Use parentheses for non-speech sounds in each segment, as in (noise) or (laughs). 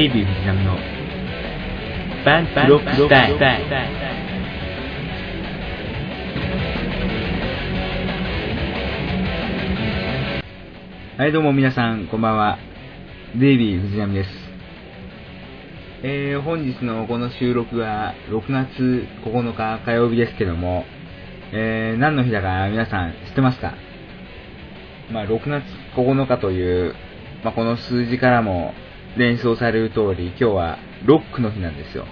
デイビー藤波の。バンプロックスタイルはいどうも皆さんこんばんは。デイビー藤波です。えー、本日のこの収録は6月9日火曜日ですけども、えー、何の日だか皆さん知ってますか？まあ、6月9日という、まあ、この数字からも連想される通り、今日はロックの日なんですよ。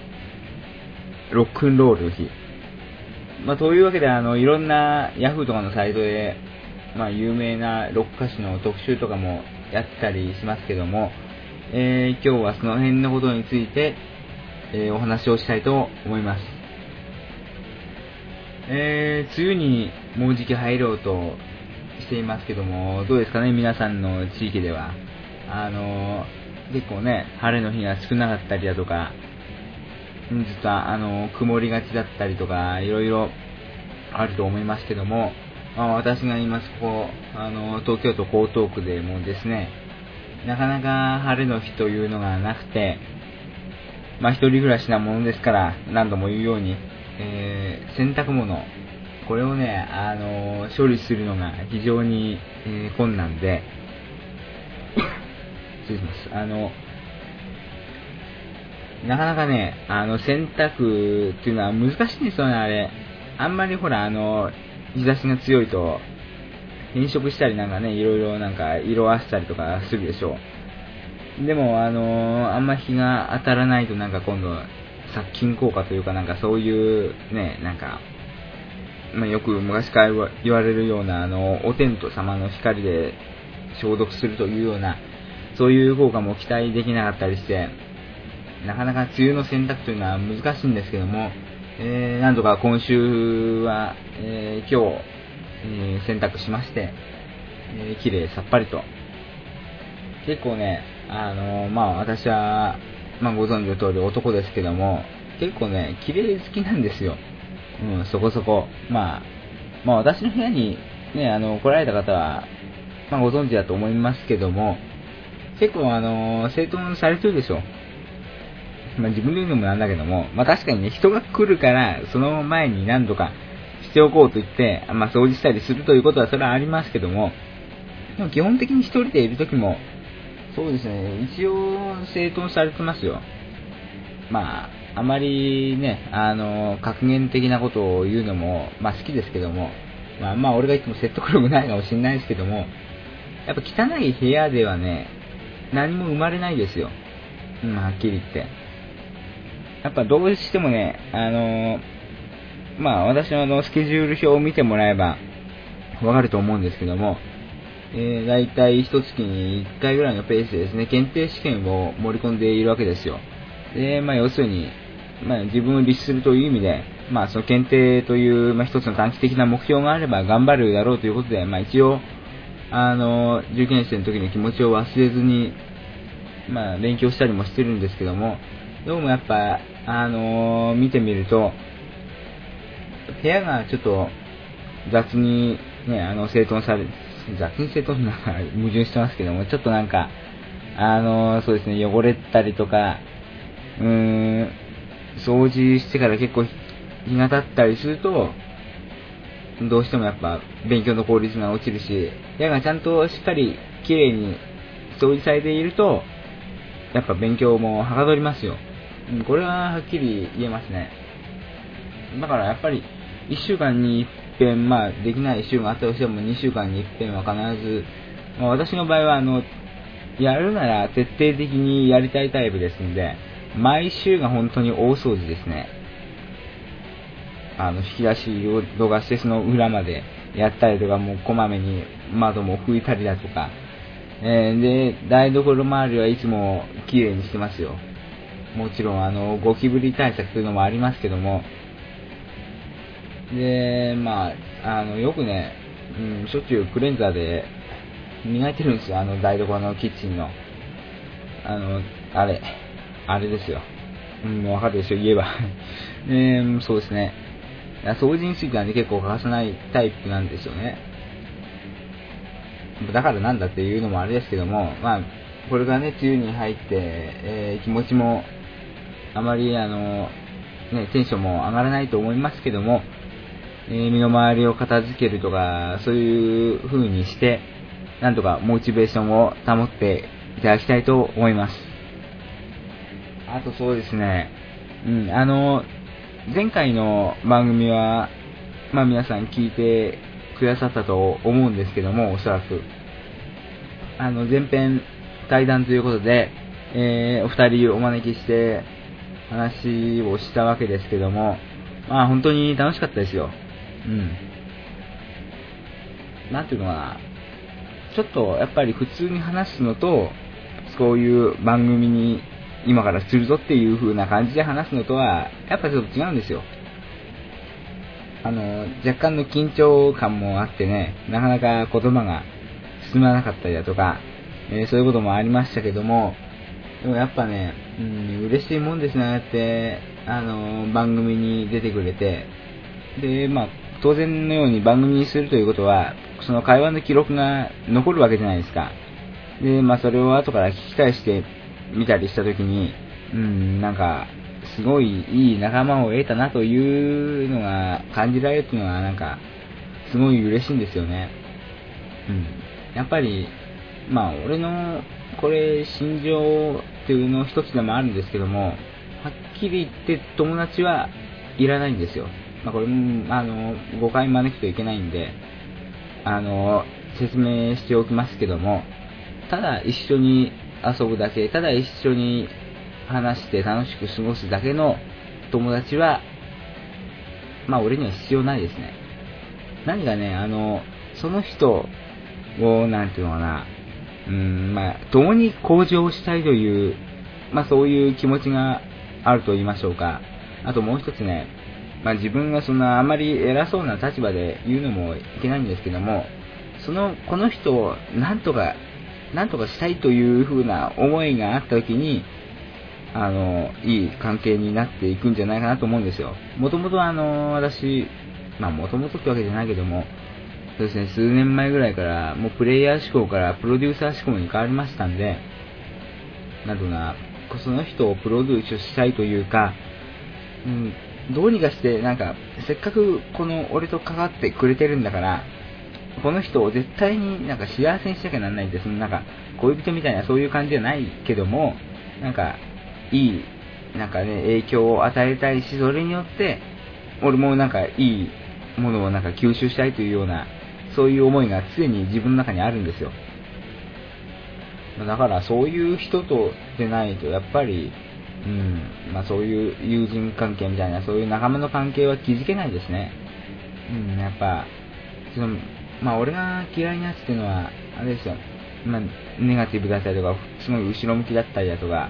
ロックンロールの日。まあ、というわけで、あの、いろんなヤフーとかのサイトで、まあ、有名なロック歌手の特集とかもやったりしますけども、えー、今日はその辺のことについて、えー、お話をしたいと思います。えー、梅雨にもうじき入ろうとしていますけども、どうですかね、皆さんの地域では。あの結構ね、晴れの日が少なかったりだとか、実はあの曇りがちだったりとか、いろいろあると思いますけども、まあ、私がいますここ、あの東京都江東区でもですね、なかなか晴れの日というのがなくて、まあ、一人暮らしなものですから、何度も言うように、えー、洗濯物、これをね、あの処理するのが非常に、えー、困難で、失礼します。あの、なかなかね、あの、洗濯っていうのは難しいんですよね、あれ。あんまりほら、あの、日差しが強いと、変色したりなんかね、いろいろなんか色あせたりとかするでしょう。でも、あのあんま日が当たらないとなんか今度、殺菌効果というかなんかそういうね、なんか、まあ、よく昔から言われるような、あの、お天道様の光で消毒するというような、そういう効果も期待できなかったりして、なかなか梅雨の選択というのは難しいんですけども、えー、なんとか今週は、えー、今日、えー、選択しまして、えー、綺麗さっぱりと。結構ね、あのー、まあ私は、まあご存知の通り男ですけども、結構ね、綺麗好きなんですよ。うん、そこそこ。まあ、まあ私の部屋にね、あの、来られた方は、まあご存知だと思いますけども、結構あの、整頓されてるでしょ。まあ自分で言うのもなんだけども、まあ確かにね、人が来るから、その前に何度かしておこうと言って、まあ掃除したりするということはそれはありますけども、でも基本的に一人でいるときも、そうですね、一応整頓されてますよ。まあ、あまりね、あの、格言的なことを言うのも、まあ好きですけども、まあまあ俺が言っても説得力ないかもしれないですけども、やっぱ汚い部屋ではね、何も生まれないですよ。うん、はっきり言って。やっぱどうしてもね、あの、まあ私ののスケジュール表を見てもらえばわかると思うんですけども、えー、大体一月に1回ぐらいのペースでですね、検定試験を盛り込んでいるわけですよ。で、まあ要するに、まあ自分を律するという意味で、まあその検定という、まあ一つの短期的な目標があれば頑張るだろうということで、まあ一応、あの、受験生の時の気持ちを忘れずに、まあ、勉強したりもしてるんですけども、どうもやっぱ、あの見てみると、部屋がちょっと雑にね、あの、整頓され、雑に整頓なんか矛盾してますけども、ちょっとなんか、あのそうですね、汚れたりとか、うーん、掃除してから結構日が経ったりすると、どうしてもやっぱ勉強の効率が落ちるし、部屋がちゃんとしっかり綺麗に掃除されていると、やっぱ勉強もはかどりますよ。これははっきり言えますね。だからやっぱり、1週間に一遍、まあ、できない週があったとしても2週間に一遍は必ず、まあ、私の場合は、あの、やるなら徹底的にやりたいタイプですんで、毎週が本当に大掃除ですね。あの、引き出しを動画してその裏までやったりとか、もうこまめに窓も拭いたりだとか、えー、で、台所周りはいつも綺麗にしてますよ。もちろん、あの、ゴキブリ対策というのもありますけども、で、まあ、あの、よくね、うん、しょっちゅうクレンザーで磨いてるんですよ、あの台所のキッチンの。あの、あれ、あれですよ。うん、わかるでしょ、言えば。(laughs) えー、そうですね。掃除についてはね、結構欠かさないタイプなんですよね。だからなんだっていうのもあれですけども、まあ、これがね、梅雨に入って、えー、気持ちも、あまり、あの、ね、テンションも上がらないと思いますけども、えー、身の回りを片付けるとか、そういう風にして、なんとかモチベーションを保っていただきたいと思います。あとそうですね、うん、あの、前回の番組は、まあ皆さん聞いてくださったと思うんですけども、おそらく。あの、前編対談ということで、えー、お二人お招きして話をしたわけですけども、まあ本当に楽しかったですよ。うん。なんていうのかな。ちょっとやっぱり普通に話すのと、そういう番組に今からするぞっていう風な感じで話すのとは、やっぱちょっと違うんですよ。あの、若干の緊張感もあってね、なかなか言葉が進まなかったりだとか、えー、そういうこともありましたけども、でもやっぱね、うん、嬉しいもんですね、ああやって、あの、番組に出てくれて、で、まあ、当然のように番組にするということは、その会話の記録が残るわけじゃないですか。で、まあ、それを後から聞き返してみたりしたときに、うん、なんか、すごいいい仲間を得たなというのが感じられるっていうのは、なんか、すごい嬉しいんですよね。うん。やっぱり、まあ、俺の、これ、心情っていうの一つでもあるんですけども、はっきり言って友達はいらないんですよ。まあ、これも、あの、誤解招くといけないんで、あの、説明しておきますけども、ただ一緒に遊ぶだけ、ただ一緒に話して楽しく過ごすだけの友達は、まあ俺には必要ないですね。何がね、あの、その人を、なんていうのかな、うん、まあ、共に向上したいという、まあそういう気持ちがあると言いましょうか。あともう一つね、まあ自分がそんなあまり偉そうな立場で言うのもいけないんですけども、その、この人をなんとか、なんとかしたいという風な思いがあった時に、あの、いい関係になっていくんじゃないかなと思うんですよ。もともとあの、私、まあもともとってわけじゃないけども、そうですね、数年前ぐらいから、もうプレイヤー志向からプロデューサー志向に変わりましたんで、なんとな、その人をプロデュースしたいというか、うん、どうにかして、なんか、せっかくこの俺と関わってくれてるんだから、この人を絶対になんか幸せにしなきゃなんないんで、そのなんか、恋人みたいなそういう感じじゃないけども、なんか、いい、なんかね、影響を与えたいし、それによって、俺もなんかいいものをなんか吸収したいというような、そういう思いが常に自分の中にあるんですよ。だからそういう人とでないと、やっぱり、うん、まあそういう友人関係みたいな、そういう仲間の関係は築けないですね。うん、やっぱ、その、まあ俺が嫌いなやつっていうのは、あれですよ、まあ、ネガティブだったりとか、すごい後ろ向きだったりだとか、なんか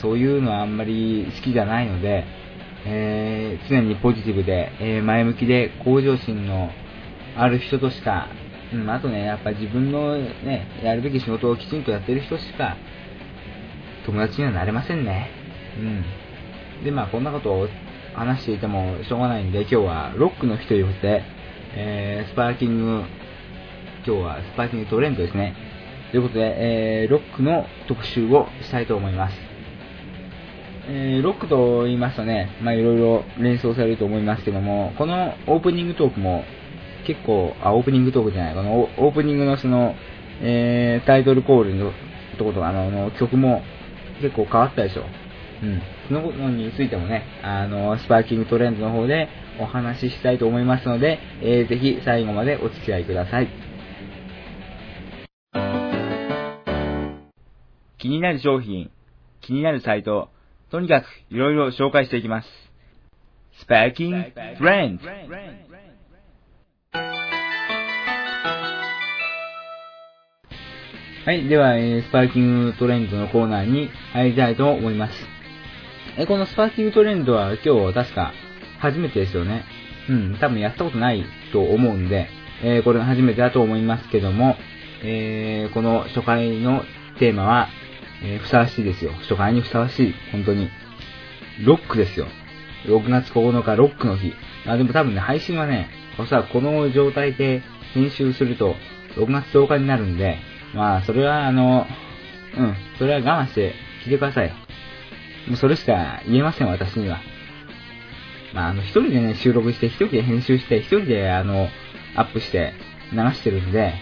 そういうのはあんまり好きじゃないので、えー、常にポジティブで、えー、前向きで向上心のある人としか、うん、あとね、やっぱ自分のね、やるべき仕事をきちんとやってる人しか、友達にはなれませんね。うん。で、まあこんなことを話していてもしょうがないんで、今日はロックの日ということで、えー、スパーキング、今日はスパーキングトレンドですね。ということで、えー、ロックの特集をしたいと思います。えー、ロックと言いますとね、まあいろいろ連想されると思いますけども、このオープニングトークも結構、あ、オープニングトークじゃない、このオープニングのその、えー、タイトルコールのとことか、あの、曲も結構変わったでしょ。うん。そのことについてもね、あの、スパーキングトレンドの方でお話ししたいと思いますので、えー、ぜひ最後までお付き合いください。気になる商品、気になるサイト、とにかくいろいろ紹介していきます。スパーキングトレンド。はい。では、えー、スパーキングトレンドのコーナーに入りたいと思います。えー、このスパーキングトレンドは今日確か初めてですよね。うん。多分やったことないと思うんで、えー、これが初めてだと思いますけども、えー、この初回のテーマは、えー、ふさわしいですよ。初回にふさわしい。本当に。ロックですよ。6月9日ロックの日。あ、でも多分ね、配信はね、おそらくこの状態で編集すると6月10日になるんで、まあ、それはあの、うん。それは我慢して聞いてください。もうそれしか言えません、私には。まあ、あの、一人でね、収録して、一人で編集して、一人で、あの、アップして流してるんで、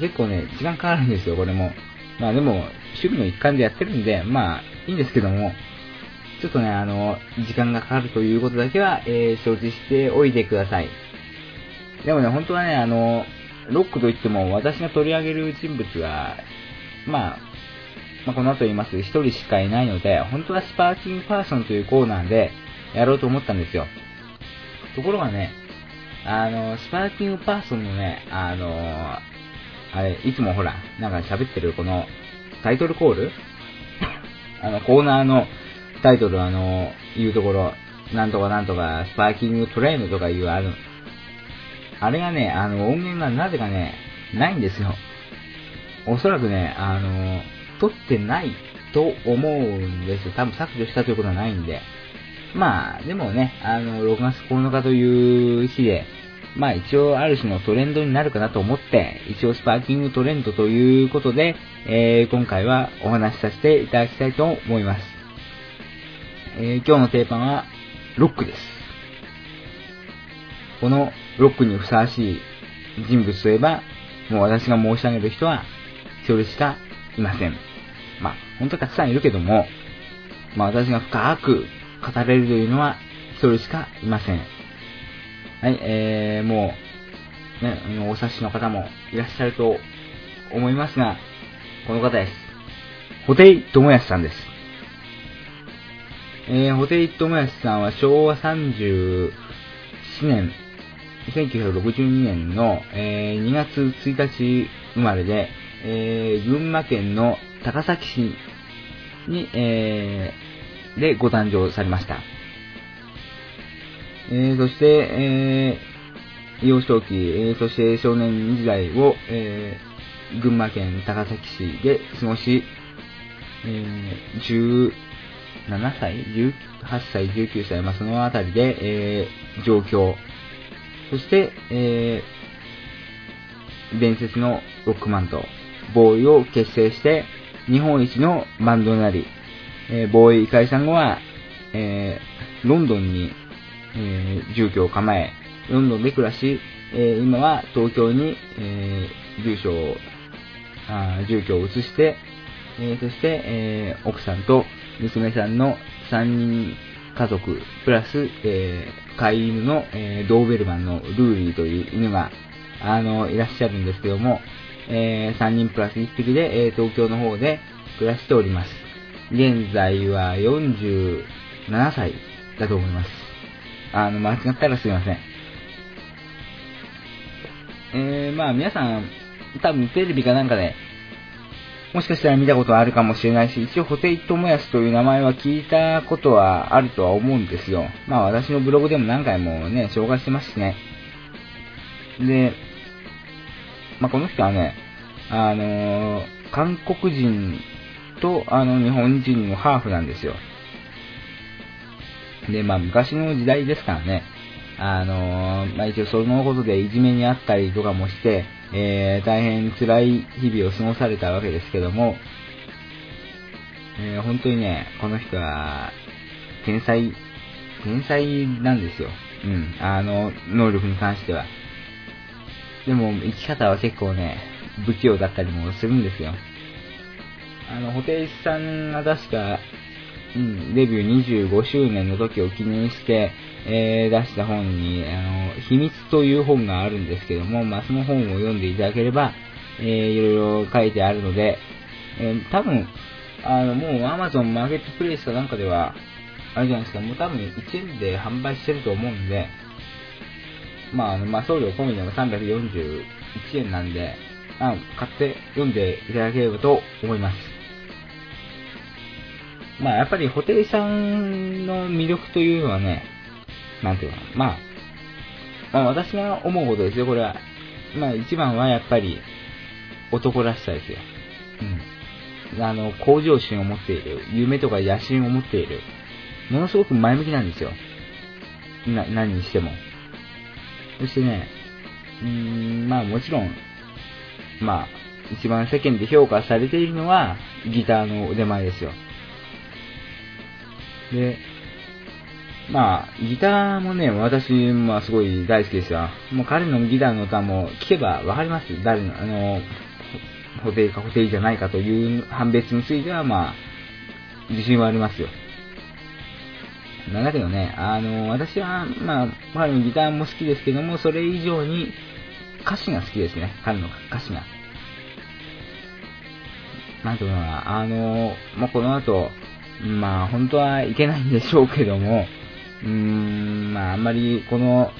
結構ね、時間かかるんですよ、これも。まあでも、趣味の一環でやってるんで、まあ、いいんですけども、ちょっとね、あの、時間がかかるということだけは、えー、承知しておいてください。でもね、本当はね、あの、ロックといっても、私が取り上げる人物は、まあ、まあ、この後言います一人しかいないので、本当はスパーキングパーソンというコーナーでやろうと思ったんですよ。ところがね、あの、スパーキングパーソンのね、あの、あれ、いつもほら、なんか喋ってるこのタイトルコール？(laughs) あの、コーナーのタイトルあの、言うところ、なんとかなんとか、スパーキングトレインとかいうあの、あれがね、あの、音源がなぜかね、ないんですよ。おそらくね、あの、撮ってないと思うんです。多分削除したということはないんで。まあ、でもね、あの、6月9日という日で、まあ一応ある種のトレンドになるかなと思って、一応スパーキングトレンドということで、えー、今回はお話しさせていただきたいと思います。えー、今日のテーマは、ロックです。このロックにふさわしい人物といえば、もう私が申し上げる人は、それしかいません。まあ、本当はたくさんいるけども、まあ私が深く語れるというのは、一人しかいません。はい、えー、もう、ね、お察しの方もいらっしゃると思いますが、この方です。ホテイ智康さんです。えー、ホテイ智康さんは昭和37年、1962年の、えー、2月1日生まれで、えー、群馬県の高崎市に、えー、でご誕生されました。えー、そして、えー、幼少期、えー、そして少年時代を、えー、群馬県高崎市で過ごし、えー、17歳 ?18 歳、19歳、まあ、そのあたりで、えー、上京。そして、えー、伝説のロックマンと、ボーイを結成して、日本一のバンドになり、えー、ボーイ解散後は、えー、ロンドンに、えー、住居を構え、ロンドンで暮らし、えー、今は東京に、えー、住所を、あ住居を移して、え、そして、え、奥さんと娘さんの3人家族、プラス、え、飼い犬の、え、ドーベルマンのルーリーという犬が、あの、いらっしゃるんですけども、え、3人プラス1匹で、え、東京の方で暮らしております。現在は47歳だと思います。あの、間違ったらすいません。えー、まあ皆さん、多分テレビかなんかで、もしかしたら見たことあるかもしれないし、一応、ホテイトモヤスという名前は聞いたことはあるとは思うんですよ。まあ私のブログでも何回もね、紹介してますしね。で、まあこの人はね、あのー、韓国人と、あの、日本人のハーフなんですよ。で、まあ昔の時代ですからね、あのー、まあ一応そのことでいじめにあったりとかもして、えー、大変辛い日々を過ごされたわけですけども、えー、本当にね、この人は、天才、天才なんですよ。うん。あの、能力に関しては。でも、生き方は結構ね、不器用だったりもするんですよ。あの、ホテイさんが確か、うん、デビュー25周年の時を記念して、えー、出した本に、あの、秘密という本があるんですけども、まあ、その本を読んでいただければ、えー、いろいろ書いてあるので、えー、多分、あの、もう Amazon マーケットプレイスかなんかでは、あれじゃないですか、もう多分1円で販売してると思うんで、まあ、まあ、送料込みでも341円なんで、あ買って読んでいただければと思います。まあやっぱり布袋さんの魅力というのはね、なんていうかな、まあ、まあ私が思うことですよ、これは。まあ一番はやっぱり男らしさですよ。うん。あの、向上心を持っている、夢とか野心を持っている、ものすごく前向きなんですよ。な、何にしても。そしてね、うーん、まあもちろん、まあ、一番世間で評価されているのは、ギターの腕前ですよ。で、まあ、ギターもね、私、まあ、すごい大好きですよ。もう彼のギターの歌も聞けばわかります。誰の、あの、補定か補定じゃないかという判別については、まあ、自信はありますよ。なんだけどね、あの、私は、まあ、彼のギターも好きですけども、それ以上に歌詞が好きですね。彼の歌詞が。なんていうのかな、あの、まあ、この後、まあ、本当はいけないんでしょうけども、うーん、まあ、あんまりこの、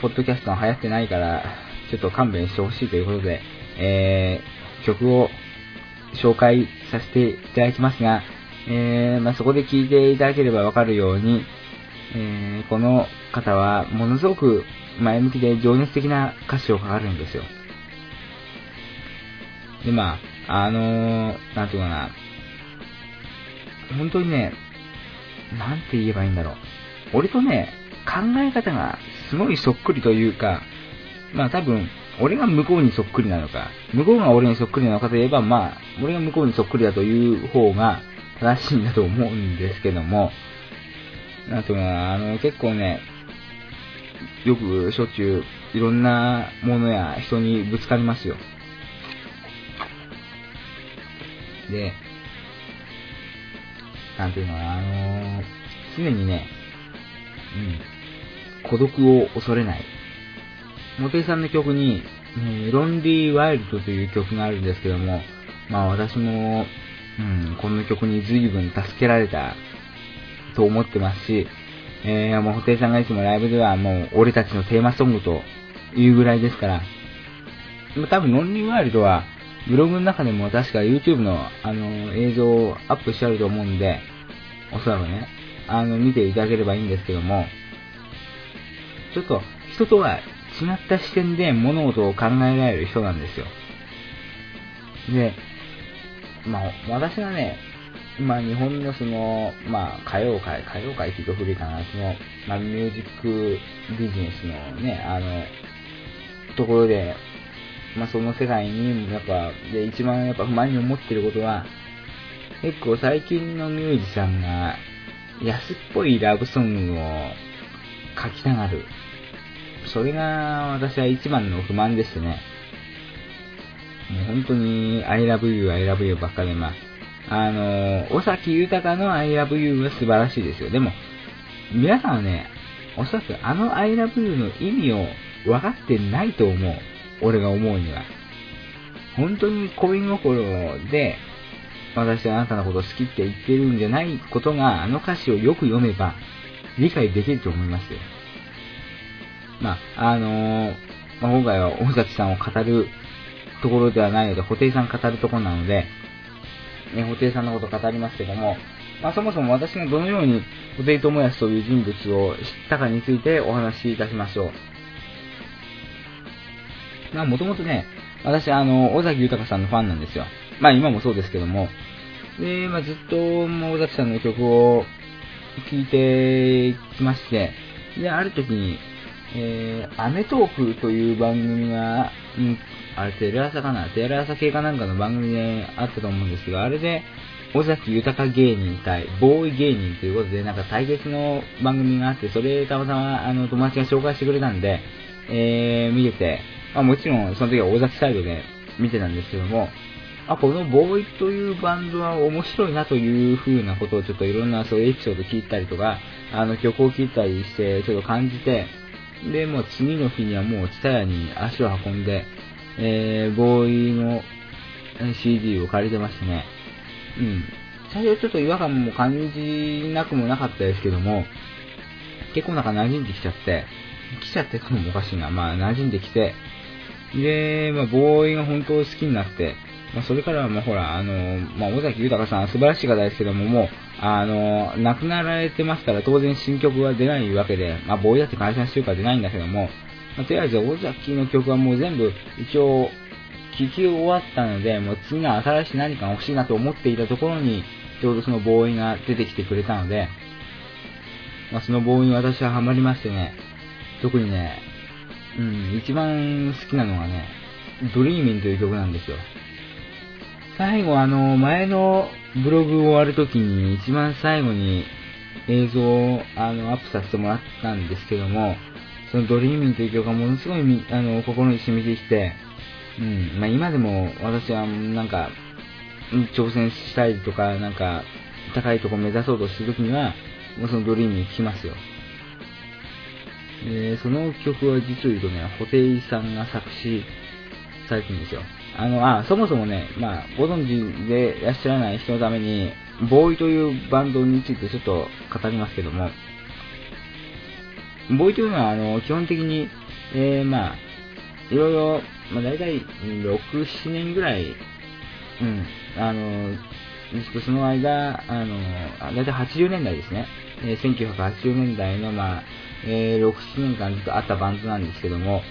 ポッドキャストが流行ってないから、ちょっと勘弁してほしいということで、えー、曲を紹介させていただきますが、えー、まあ、そこで聴いていただければわかるように、えー、この方はものすごく前向きで情熱的な歌詞を書かれるんですよ。で、まあ、あのー、なんていうかな、本当にね、なんて言えばいいんだろう。俺とね、考え方がすごいそっくりというか、まあ多分、俺が向こうにそっくりなのか、向こうが俺にそっくりなのかといえば、まあ、俺が向こうにそっくりだという方が正しいんだと思うんですけども、なんというかあの、結構ね、よくしょっちゅういろんなものや人にぶつかりますよ。で、なんていうのかな、あの常にね、うん、孤独を恐れない。モテイさんの曲に、ね、ロンリー・ワイルドという曲があるんですけども、まあ私も、うん、この曲に随分助けられたと思ってますし、えー、もう、布袋さんがいつもライブではもう、俺たちのテーマソングというぐらいですから、多分、ロンリーワイルドは、ブログの中でも確か YouTube の、あの、映像をアップしてあると思うんで、おそらくね、あの、見ていただければいいんですけども、ちょっと、人とは違った視点で物事を考えられる人なんですよ。で、まあ、私がね、まあ、日本のその、まあ、歌謡界、歌謡界って言うと古いかな、その、まあ、ミュージックビジネスのね、あの、ところで、まあ、その世界に、やっぱ、で、一番やっぱ不満に思ってることは、結構最近のミュージシャンが、安っぽいラブソングを書きたがる。それが私は一番の不満ですね。もう本当に I love you, I love you ばっかりまあ、あの、尾崎豊の I love you は素晴らしいですよ。でも、皆さんはね、おそらくあの I love you の意味を分かってないと思う。俺が思うには。本当に恋心で、私はあなたのこと好きって言ってるんじゃないことが、あの歌詞をよく読めば、理解できると思いますよ。まあ、あのー、まあ、今回は大崎さんを語るところではないので、布袋さん語るところなので、ね、布袋さんのこと語りますけども、まあ、そもそも私がどのように布袋寅泰という人物を知ったかについてお話しいたしましょう。ま、もともとね、私、あの、尾崎豊さんのファンなんですよ。まあ、今もそうですけども。で、まあ、ずっと、もう尾崎さんの曲を聴いてきまして、で、ある時に、えー、アメトークという番組が、うん、あれテレ朝かな？テレ朝系かなんかの番組であったと思うんですが、あれで、尾崎豊芸人対ボーイ芸人ということで、なんか対決の番組があって、それたまたまあの友達が紹介してくれたんで、えー、見てて、まあもちろんその時は尾崎サイドで見てたんですけども、あ、このボーイというバンドは面白いなという風なことをちょっといろんなそういうエピソード聞いたりとか、あの曲を聴いたりしてちょっと感じて、で、もう次の日にはもうツタヤに足を運んで、えー、ボーイの CD を借りてましてね。うん。最初ちょっと違和感も感じなくもなかったですけども、結構なんか馴染んできちゃって、来ちゃってたのもおかしいな。まあ馴染んできて、で、まあボーイが本当好きになって、まあそれからはまあほら、あの、まあ尾崎豊さん素晴らしい方ですけども、もう、あの、亡くなられてますから当然新曲は出ないわけで、まあボーイだって会社してるから出ないんだけども、まあ、とりあえず、尾崎の曲はもう全部、一応、聴き終わったので、もう次の新しい何かが欲しいなと思っていたところに、ちょうどそのボーイが出てきてくれたので、まあ、その BOØWY に私はハマりましてね、特にね、うん、一番好きなのがね、 Dreamin' という曲なんですよ。最後、あの、前のブログ終わるときに一番最後に映像をあのアップさせてもらったんですけども、その Dreamin' という曲がものすごいあの心に染みてきて、うん、まあ、今でも私はなんか、挑戦したりとか、なんか、高いとこ目指そうとするときには、もうそのドリーミン聴きますよ。で、その曲は実を言うとね、布袋さんが作詞されてるんですよ。あの、あ、そもそもね、まあ、ご存知でいらっしゃらない人のために、ボーイというバンドについてちょっと語りますけども、ボーイというのは、あの、基本的に、えー、まあ、いろいろ、まあ、大体、6、7年ぐらい、うん、あの、その間、あの、大体80年代ですね。えー、1980年代の、まあ、えー、6、7年間ずっとあったバンドなんですけども、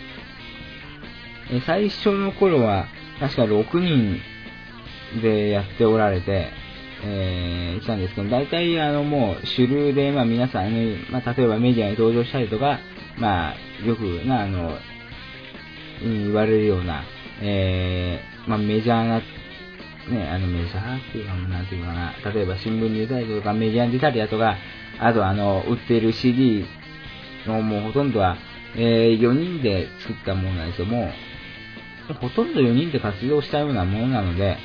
え、最初の頃は、確か6人でやっておられて、えー、たんですけど、大体あのもう主流で、まあ皆さん、ね、まあ例えばメディアに登場したりとか、まあよくな、あの、言われるような、えー、まあメジャーな、ね、あのメジャーっていうか、なんていうかな、例えば新聞に出たりとか、メディアに出たりだとか、あとあの、売ってる CD のもうほとんどは、えー、4人で作ったものなんですよ。もう、ほとんど4人で活動したようなものなので、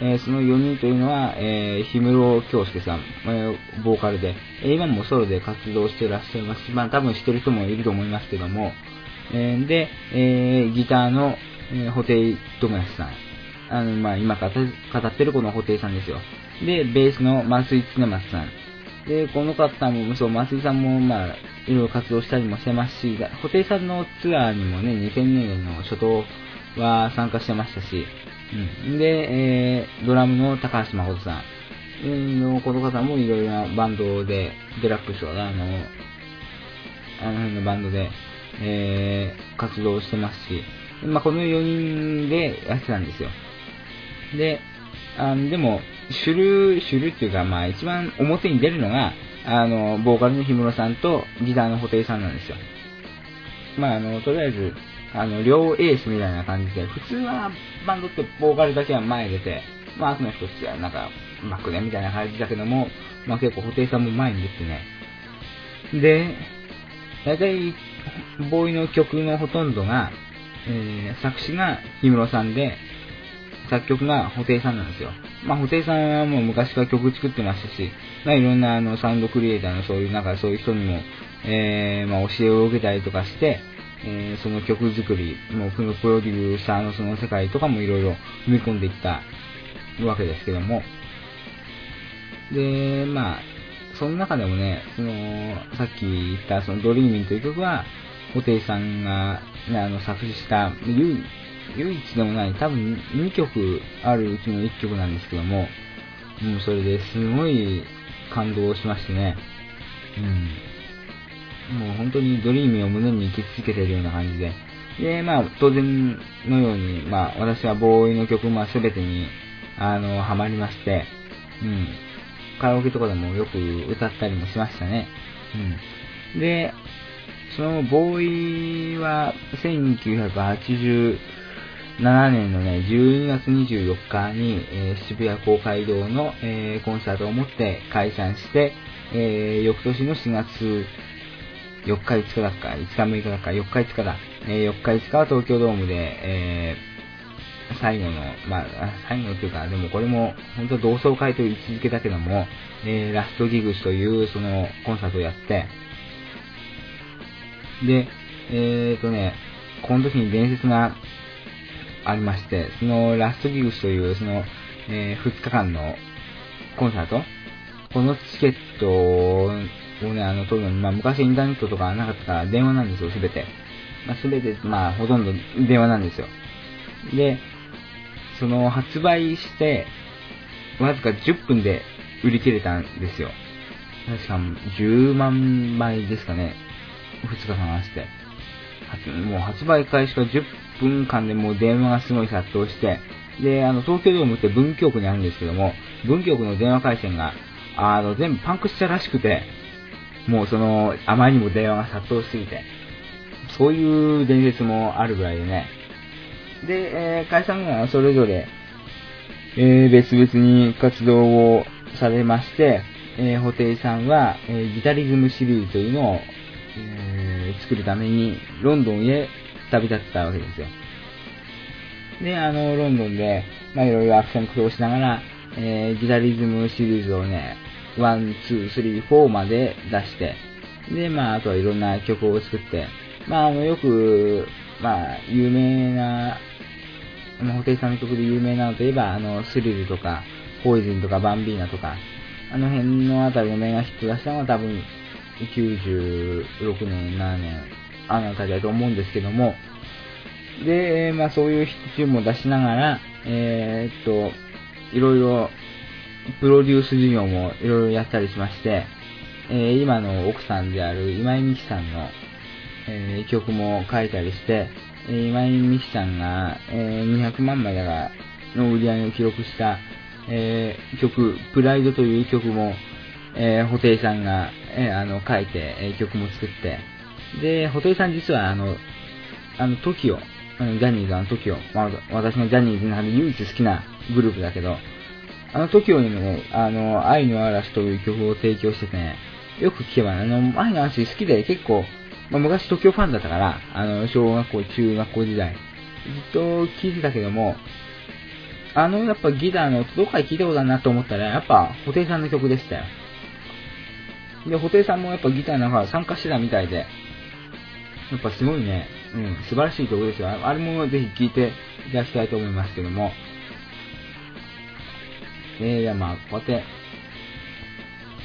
えー、その4人というのは、えー、氷室京介さん、えー、ボーカルで、えー、今もソロで活動してらっしゃいますし、まあ多分知ってる人もいると思いますけども、えー、で、えー、ギターの、えー、布袋友康さん、あの、まあ今語ってるこの布袋さんですよ。で、ベースの松井恒松さん。で、この方も、そう、松井さんも、まあ、いろいろ活動したりもしてますし、布袋さんのツアーにもね、2000年の初頭は参加してましたし、うん。で、えー、ドラムの高橋誠さんのこの方もいろいろなバンドで、デラックスは、あの、あの辺のバンドで、えー、活動してますし、まあ、この4人でやってたんですよ。で、あでも、主流、主流っていうか、まあ、一番表に出るのが、あの、ボーカルの氷室さんとギターの布袋さんなんですよ。まあ、あの、とりあえず、あの、両エースみたいな感じで、普通はバンドってボーカルだけは前出て、まあ、後の人たちはなんか、バックでみたいな感じだけども、まあ結構布袋さんも前に出てね。で、大体、ボーイの曲のほとんどが、えー、作詞が氷室さんで、作曲が布袋さんなんですよ。まあ、布袋さんはもう昔から曲作ってましたし、まあ、いろんなあのサウンドクリエイターのそういう、なんかそういう人にも、えー、まあ、教えを受けたりとかして、えー、その曲作り、もうプロデューサーのその世界とかもいろいろ踏み込んでいったわけですけども、で、まあ、その中でもね、その、さっき言ったそのドリーミンという曲は、布袋さんが、ね、あの作詞した唯唯一でもない、多分2曲あるうちの1曲なんですけども、もうそれですごい感動しましてね、うん。もう本当にドリーミーを胸に生き続けているような感じで。で、まあ、当然のように、まあ、私はボーイの曲、まあ、すべてに、あの、ハマりまして、うん。カラオケとかでもよく歌ったりもしましたね。うん。で、そのボーイは198、7年のね、12月24日に、えー、渋谷公会堂の、えー、コンサートをもって解散して、えー、翌年の4月4日5日だっか、5日6日だっか、4日5日だ。え、4日5日は東京ドームで、え、最後の、まあ、最後っていうか、でもこれも、本当同窓会という位置づけだけども、え、ラストギグスという、その、コンサートをやって、で、えーとね、この時に伝説がありまして、そのラストギグスという、その、えー、2日間のコンサート、このチケットをね、あの、取るのに、まあ、昔インターネットとかなかったから電話なんですよ、すべて。まあ、すべて、まあ、ほとんど電話なんですよ。で、その、発売して、わずか10分で売り切れたんですよ。確か10万枚ですかね。2日間して。もう発売開始から10分間でもう電話がすごい殺到して、で、あの、東京ドームって文京区にあるんですけども、文京区の電話回線が、あの、全部パンクしたらしくて、もうその、あまりにも電話が殺到しすぎて、そういう伝説もあるぐらいでね。で、えー、解散後はそれぞれ、えー、別々に活動をされまして、えー、布袋さんは、えー、ギタリズムシリーズというのを、えー、作るためにロンドンへ旅立ったわけですよ。で、あの、ロンドンで、まあ、いろいろアクション苦労しながら、えー、ギタリズムシリーズをね、1、2、3、4まで出して、で、まあ、あとはいろんな曲を作って、まあ、あの、よく、まあ、有名な、まあ、布袋さんの曲で有名なのといえば、あの、スリルとか、ポイズンとか、バンビーナとか、あの辺のあたりのメガヒット出したのは多分、96年、7年、あのあただと思うんですけども、で、まあそういうヒットチューンも出しながら、えー、っと、いろいろ、プロデュース事業もいろいろやったりしまして、えー、今の奥さんである今井美樹さんの、えー、曲も書いたりして、え、今井美樹さんが、え200万枚だがの売り上げを記録した、え曲、プライドという曲も、え布袋さんが、えあの書いて、え曲も作って、で、布袋さん実はあの、あの、TOKIO、ジャニーズの TOKIO、まあ、私がジャニーズの中で唯一好きなグループだけど、あの TOKIO にも、あの、愛の嵐という曲を提供しててね、よく聞けば、ねあの、愛の嵐好きで結構、まあ、昔 TOKIO ファンだったから、あの、小学校、中学校時代、ずっと聴いてたけども、あの、やっぱギターの音どっかで聞いたことあるなと思ったら、やっぱ、布袋さんの曲でしたよ。で、布袋さんもやっぱギターなんか参加してたみたいで、やっぱすごいね、うん、素晴らしい曲ですよ。あれもぜひ聴いていただきたいと思いますけども。えー、いやまあ、こうやって、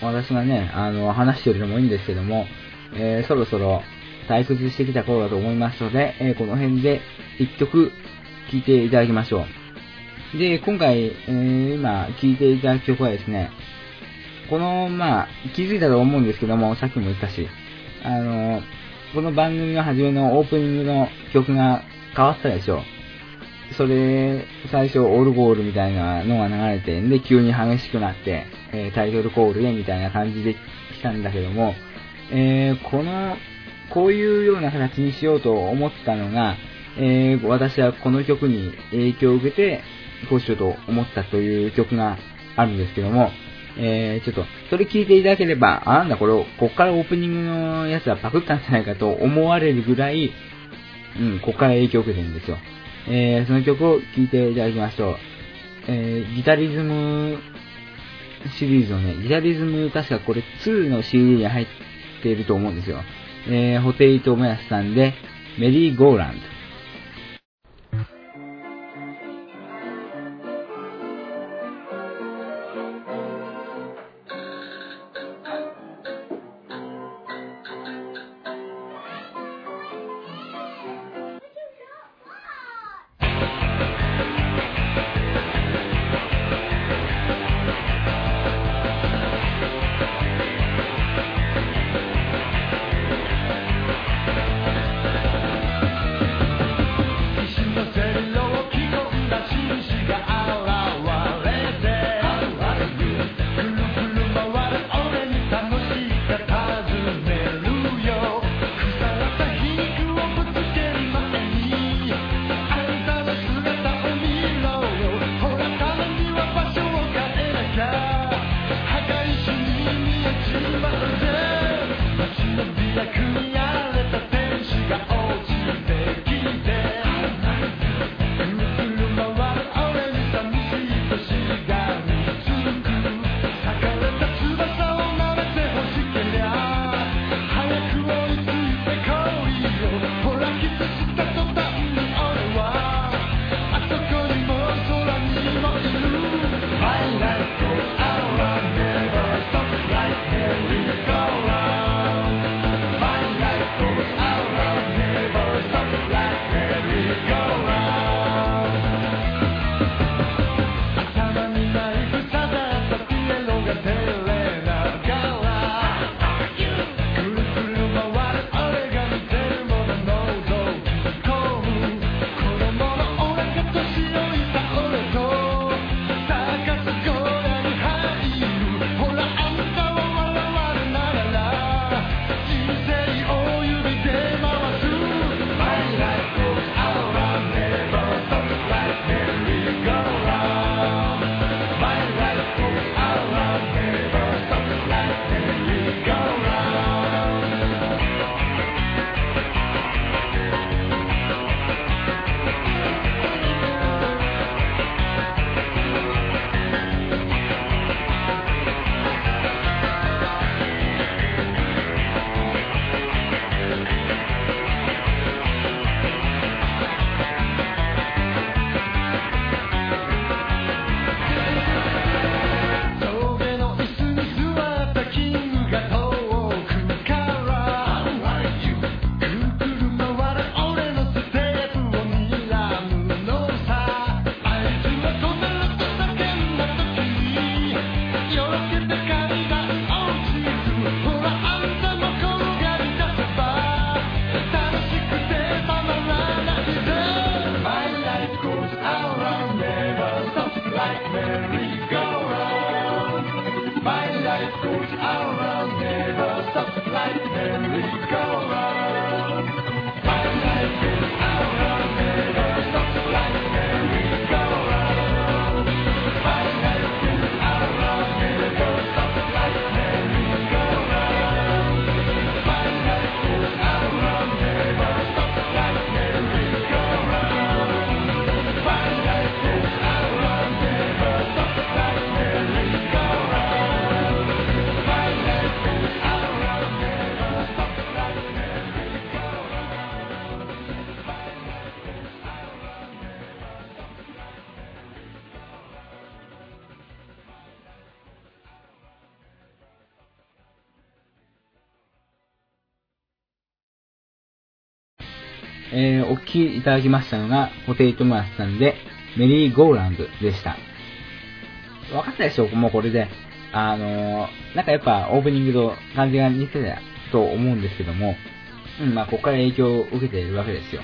私がね、あの、話してるのもいいんですけども、えー、そろそろ退屈してきた頃だと思いますので、えー、この辺で一曲聴いていただきましょう。で、今回、えー、今聴いていただく曲はですね、この、まあ、気づいたと思うんですけども、さっきも言ったし、あの、この番組の初めのオープニングの曲が変わったでしょ。それ、最初オルゴールみたいなのが流れて、んで、急に激しくなって、えー、タイトルコールでみたいな感じで来たんだけども、えー、この、こういうような形にしようと思ったのが、えー、私はこの曲に影響を受けて、こうしようと思ったという曲があるんですけども、えー、ちょっと、それ聞いていただければ、あ、なんだこれ、こっからオープニングのやつはパクったんじゃないかと思われるぐらい、うん、こっから影響を受けてるんですよ。えー、その曲を聴いていただきましょう。えー、ギタリズムシリーズのね、ギタリズム、確かこれ2の CD に入っていると思うんですよ。えー、ホテイトモヤスさんで、メリーゴーランド。like them. えー、お聞きいただきましたのが、ホテイトマスさんで、メリーゴーランドでした。わかったでしょもうこれで。あのー、なんかやっぱオープニングと感じが似てたと思うんですけども、うん、まあここから影響を受けているわけですよ。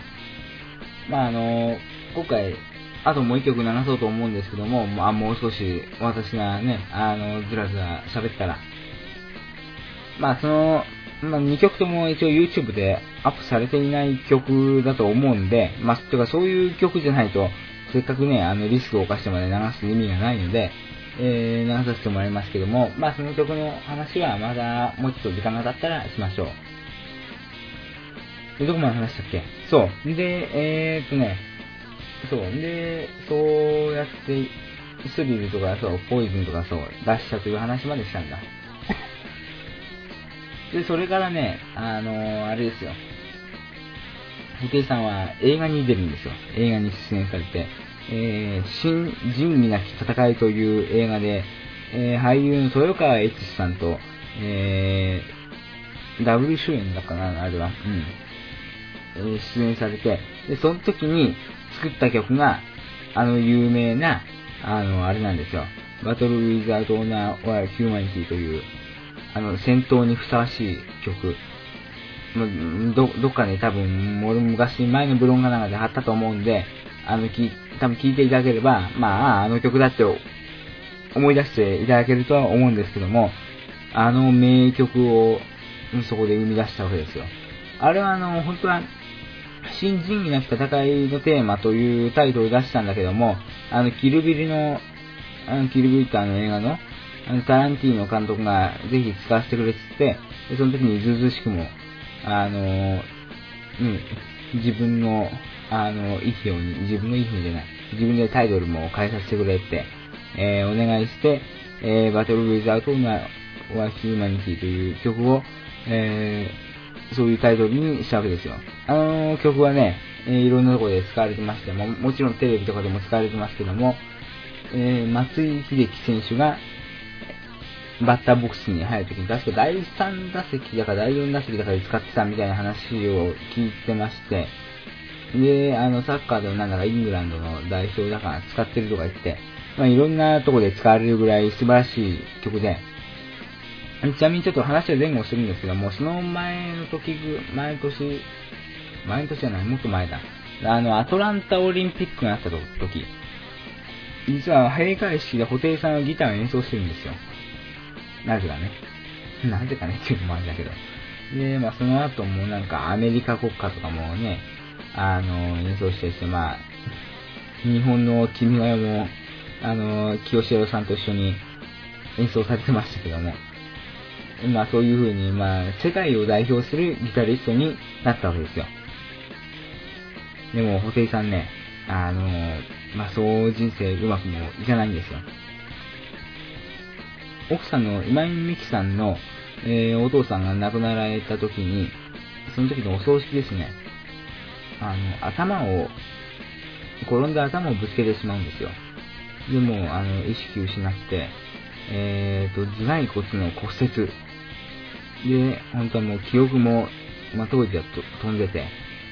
まああのー、今回、あともう一曲流そうと思うんですけども、まあもう少し私がね、あの、ずらずら喋ったら、まあその、まあ、2曲とも一応 YouTube でアップされていない曲だと思うんで、まあ、てかそういう曲じゃないと、せっかくね、あの、リスクを冒してまで流す意味がないので、えー、流させてもらいますけども、まあ、その曲の話はまだもうちょっと時間が経ったらしましょう。で、どこまで話したっけ？そう。で、えーっとね、そう。で、そうやって、スリルとか、そう、ポイズンとかそう、出したという話までしたんだ。で、それからね、あのー、あれですよ。布袋さんは映画に出るんですよ。映画に出演されて、えー、新仁義なき戦いという映画で、えー、俳優の豊川悦司さんと、えー、ダブル主演だったかな、あれは。うん。えー出演されて、で、その時に作った曲が、あの有名な、あの、あれなんですよ。バトル・ウィザード・オーナー・オア・ヒューマニティという、あの、戦闘にふさわしい曲。ど、どっかで多分、昔前のブログかなんかで貼ったと思うんで、あの、き、多分聞いていただければ、まあ、あの曲だって思い出していただけるとは思うんですけども、あの名曲をそこで生み出したわけですよ。あれはあの、本当は、新仁義なき戦いのテーマというタイトルを出したんだけども、あの、キルビルの、あの、キルビルってあの映画、の、タランティーノ監督がぜひ使わせてくれって言って、その時にずうずしくも、あの、うん、自分の、あの、意思を、自分の意思じゃない、自分でタイトルも変えさせてくれって、えーお願いして、えー、バトル・ウィザート・ナはヒューマニティという曲を、えーそういうタイトルにしたわけですよ。あの曲はね、えーいろんなところで使われてましても、もちろんテレビとかでも使われてますけども、えー松井秀喜選手が、バッターボックスに入るときに、確か第3打席だか第4打席だかで使ってたみたいな話を聞いてまして、で、あの、サッカーでもなんだかイングランドの代表だから使ってるとか言って、まあいろんなとこで使われるぐらい素晴らしい曲で、ちなみにちょっと話は前後するんですけども、その前の時ぐ、前年、前の年じゃない、もっと前だ。あの、アトランタオリンピックがあった時、実は閉会式で布袋さんはギターを演奏してるんですよ。なぜかね。(laughs) なぜかねっていうのもあれだけど。で、まあその後もなんかアメリカ国歌とかもね、あの、演奏したりして、まあ、日本の君が代も、あの、清志郎さんと一緒に演奏されてましたけども、まあそういう風に、まあ世界を代表するギタリストになったわけですよ。でも、布袋さんね、あの、まあそう人生うまくもいかないんですよ。奥さんの今井美樹さんの、えーお父さんが亡くなられた時に、その時のお葬式ですね、あの、頭を、転んで頭をぶつけてしまうんですよ。でも、あの、意識を失って、えーと、頭蓋骨の骨折。で、本当はもう記憶も、まあ、当時は飛んでて、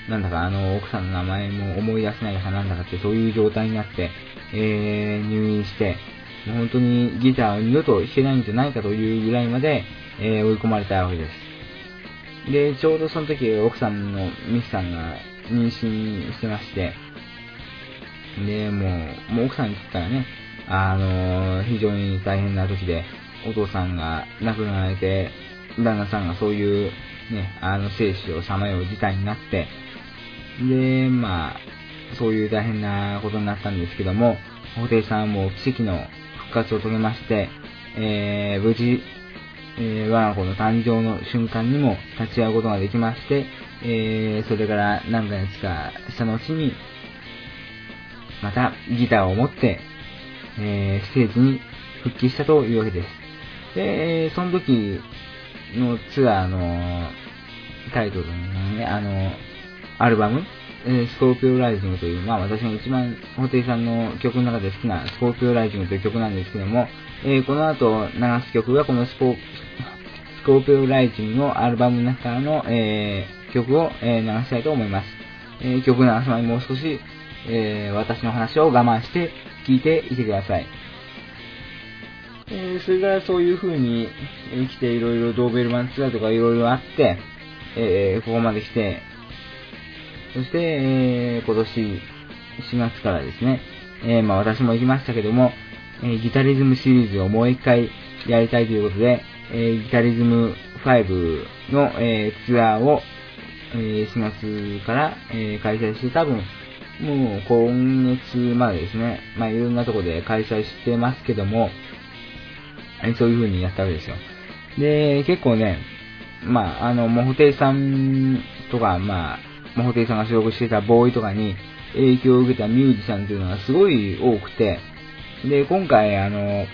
なんだかあの、奥さんの名前も思い出せないかなんだかって、そういう状態になって、えー、入院して、本当にギターを二度と弾けないんじゃないかというぐらいまで、えー追い込まれたわけです。で、ちょうどその時、奥さんのミキさんが妊娠してまして、で、もう、もう奥さんにとったらね、あの、非常に大変な時で、お父さんが亡くなられて、旦那さんがそういう、ね、あの、生死をさまよう事態になって、で、まあ、そういう大変なことになったんですけども、布袋さんはもう奇跡の復活を遂げまして、えー、無事、えー我が子の誕生の瞬間にも立ち会うことができまして、えーそれから何ヶ月かした後に、またギターを持って、えーステージに復帰したというわけです。で、その時のツアーのタイトルのね、あの、アルバム、えスコーピオライジングという、まあ私が一番、布袋さんの曲の中で好きなスコーピオライジングという曲なんですけども、えーこの後流す曲はこのスポ (laughs) スコーピオライジングのアルバムの中からの、えー曲を、え流したいと思います。えー曲流す前にもう少し、え私の話を我慢して聞いていてください。えそれからそういう風に生きていろいろドーベルマンツアーとかいろいろあって、えここまで来て、そして、えー今年4月からですね、えーまあ私も行きましたけども、えギタリズムシリーズをもう一回やりたいということで、えギタリズム5の、えツアーを、え4月から、え開催して多分、もう今月までですね、まあいろんなとこで開催してますけども、そういう風にやったわけですよ。で、結構ね、まあ、あの、モホテイさんとか、まあ、モホテイさんが所属してたボーイとかに影響を受けたミュージシャンっていうのがすごい多くて、で、今回、あの、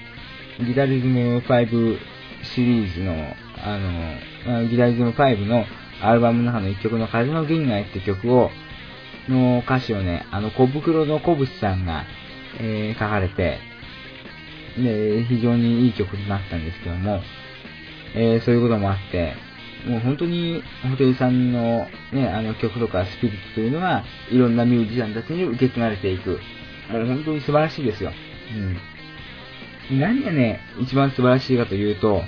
ギタリズム5シリーズの、あの、ギタリズム5のアルバムの中の一曲の風の銀河って曲を、の歌詞をね、あの、小袋の小渕さんが、えー書かれて、で、非常にいい曲になったんですけども、えーそういうこともあって、もう本当に、ホテルさんのね、あの曲とかスピリットというのが、いろんなミュージシャンたちに受け継がれていく。もう本当に素晴らしいですよ。うん。何がね、一番素晴らしいかというと、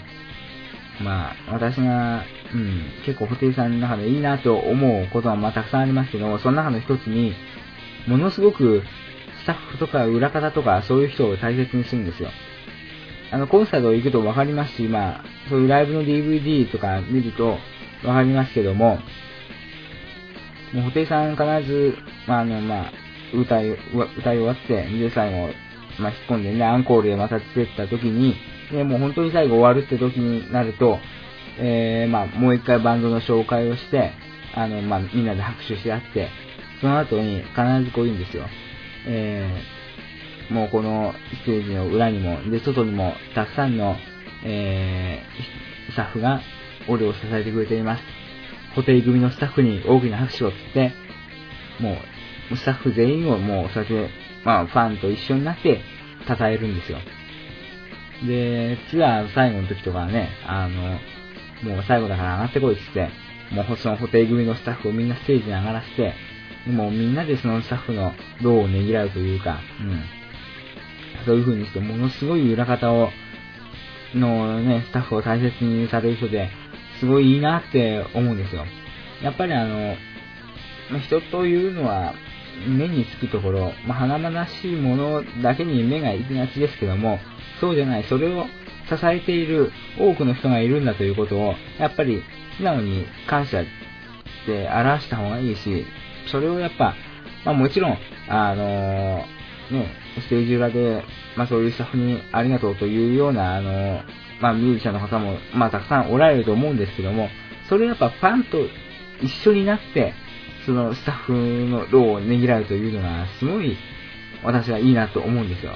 まあ、私が、うん、結構ホテルさんの中でいいなと思うことはまあたくさんありますけど、その中の一つに、ものすごくスタッフとか裏方とかそういう人を大切にするんですよ。あの、コンサート行くとわかりますし、まあ、そういうライブの DVD とか見るとわかりますけども、もう、布袋さん必ず、まあ、あの、まあ、歌い、歌い終わって、で、最後、まあ、引っ込んでね、アンコールでまた出てった時に、で、もう本当に最後終わるって時になると、えー、まあ、もう一回バンドの紹介をして、あの、まあ、みんなで拍手し合って、その後に必ずこう言うんですよ。えー、もうこのステージの裏にも、で、外にもたくさんの、えー、スタッフが俺を支えてくれています。ホテル組のスタッフに大きな拍手をつって、もう、スタッフ全員をもう、そうやって、まあ、ファンと一緒になって、称えるんですよ。で、ツアー最後の時とかはね、あの、もう最後だから上がってこいって言って、もうそのホテル組のスタッフをみんなステージに上がらせて、もうみんなでそのスタッフの労をねぎらうというか、うん。そういう風にして、ものすごい裏方を、のね、スタッフを大切にされる人で、すごいいいなって思うんですよ。やっぱりあの、人というのは、目につくところ、まあ、華々しいものだけに目が行きがちですけども、そうじゃない、それを支えている多くの人がいるんだということを、やっぱり素直に感謝って表した方がいいし、それをやっぱ、まあもちろん、あのね、ステージ裏で、まあそういうスタッフにありがとうというような、あのまあミュージシャンの方も、まあたくさんおられると思うんですけども、それやっぱファンと一緒になって、そのスタッフの労をねぎらうというのが、すごい私はいいなと思うんですよ。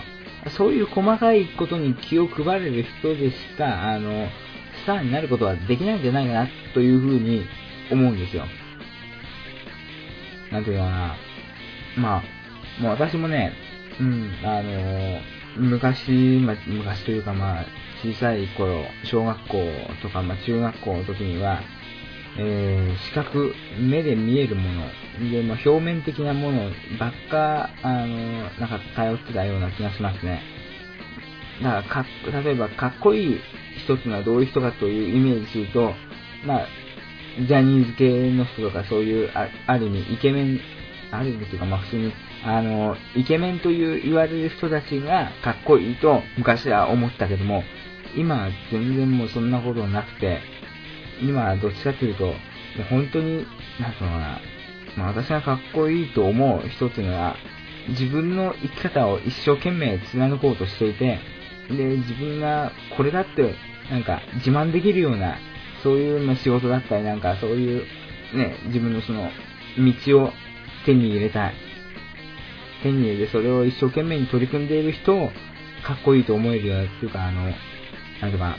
そういう細かいことに気を配れる人でしか、あの、スターになることはできないんじゃないかな、というふうに思うんですよ。なんていうかな。まあ、もう私もね、うん、あの、昔、ま、昔というかまあ、小さい頃、小学校とか、まあ、中学校の時には、えー視覚、目で見えるもの、で、まあ、表面的なものばっか、あの、なんか頼ってたような気がしますね。だからか、例えば、かっこいい人っていうのはどういう人かというイメージすると、まあ、ジャニーズ系の人とかそういう、あある意味、イケメン、ある意味というか、まあ普通にあの、イケメンという言われる人たちがかっこいいと昔は思ったけども、今は全然もうそんなことなくて、今はどっちかというと、もう本当に、なんていうな、まあ、私がかっこいいと思う人っていうのは、自分の生き方を一生懸命貫こうとしていて、で、自分がこれだって、なんか自慢できるような、そういうの仕事だったり、なんかそういう、ね、自分のその、道を手に入れたい。手に入れそれを一生懸命に取り組んでいる人をかっこいいと思えるようなっていうか、あの、なんとか、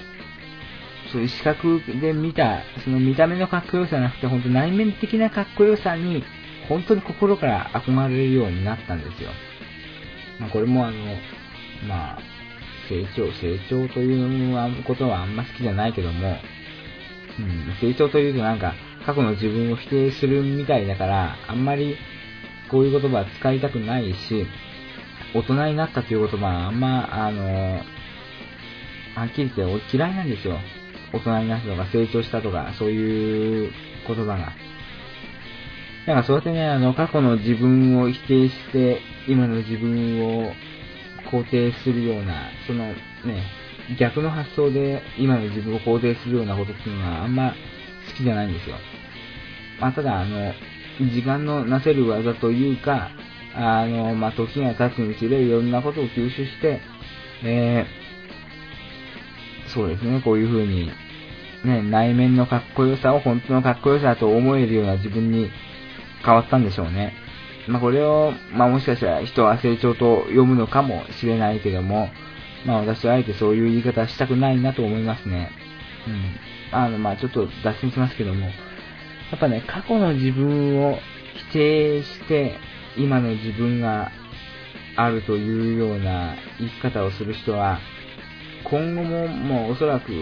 そういう視覚で見た、その見た目のかっこよさじゃなくて、本当内面的なかっこよさに、本当に心から憧れるようになったんですよ。まあ、これもあの、まあ、成長、成長ということはあんま好きじゃないけども、うん、成長というとなんか、過去の自分を否定するみたいだから、あんまりこういう言葉は使いたくないし、大人になったという言葉はあんま、あの、はっきり言って俺嫌いなんですよ。大人になったとか成長したとか、そういう言葉が。だかそうやってね、あの、過去の自分を否定して、今の自分を肯定するような、そのね、逆の発想で今の自分を肯定するようなことっていうのはあんま好きじゃないんですよ。まあ、ただ、あの、時間のなせる技というか、あの、まあ、時が経つにつれいろんなことを吸収して、えー、そうですね、こういう風に、ね、内面のかっこよさを本当のかっこよさと思えるような自分に変わったんでしょうね。まあ、これを、まあ、もしかしたら人は成長と読むのかもしれないけども、まあ、私はあえてそういう言い方したくないなと思いますね。うん。あの、まあ、ちょっと脱線しますけども、やっぱね、過去の自分を否定して、今の自分があるというような生き方をする人は、今後ももうおそらく、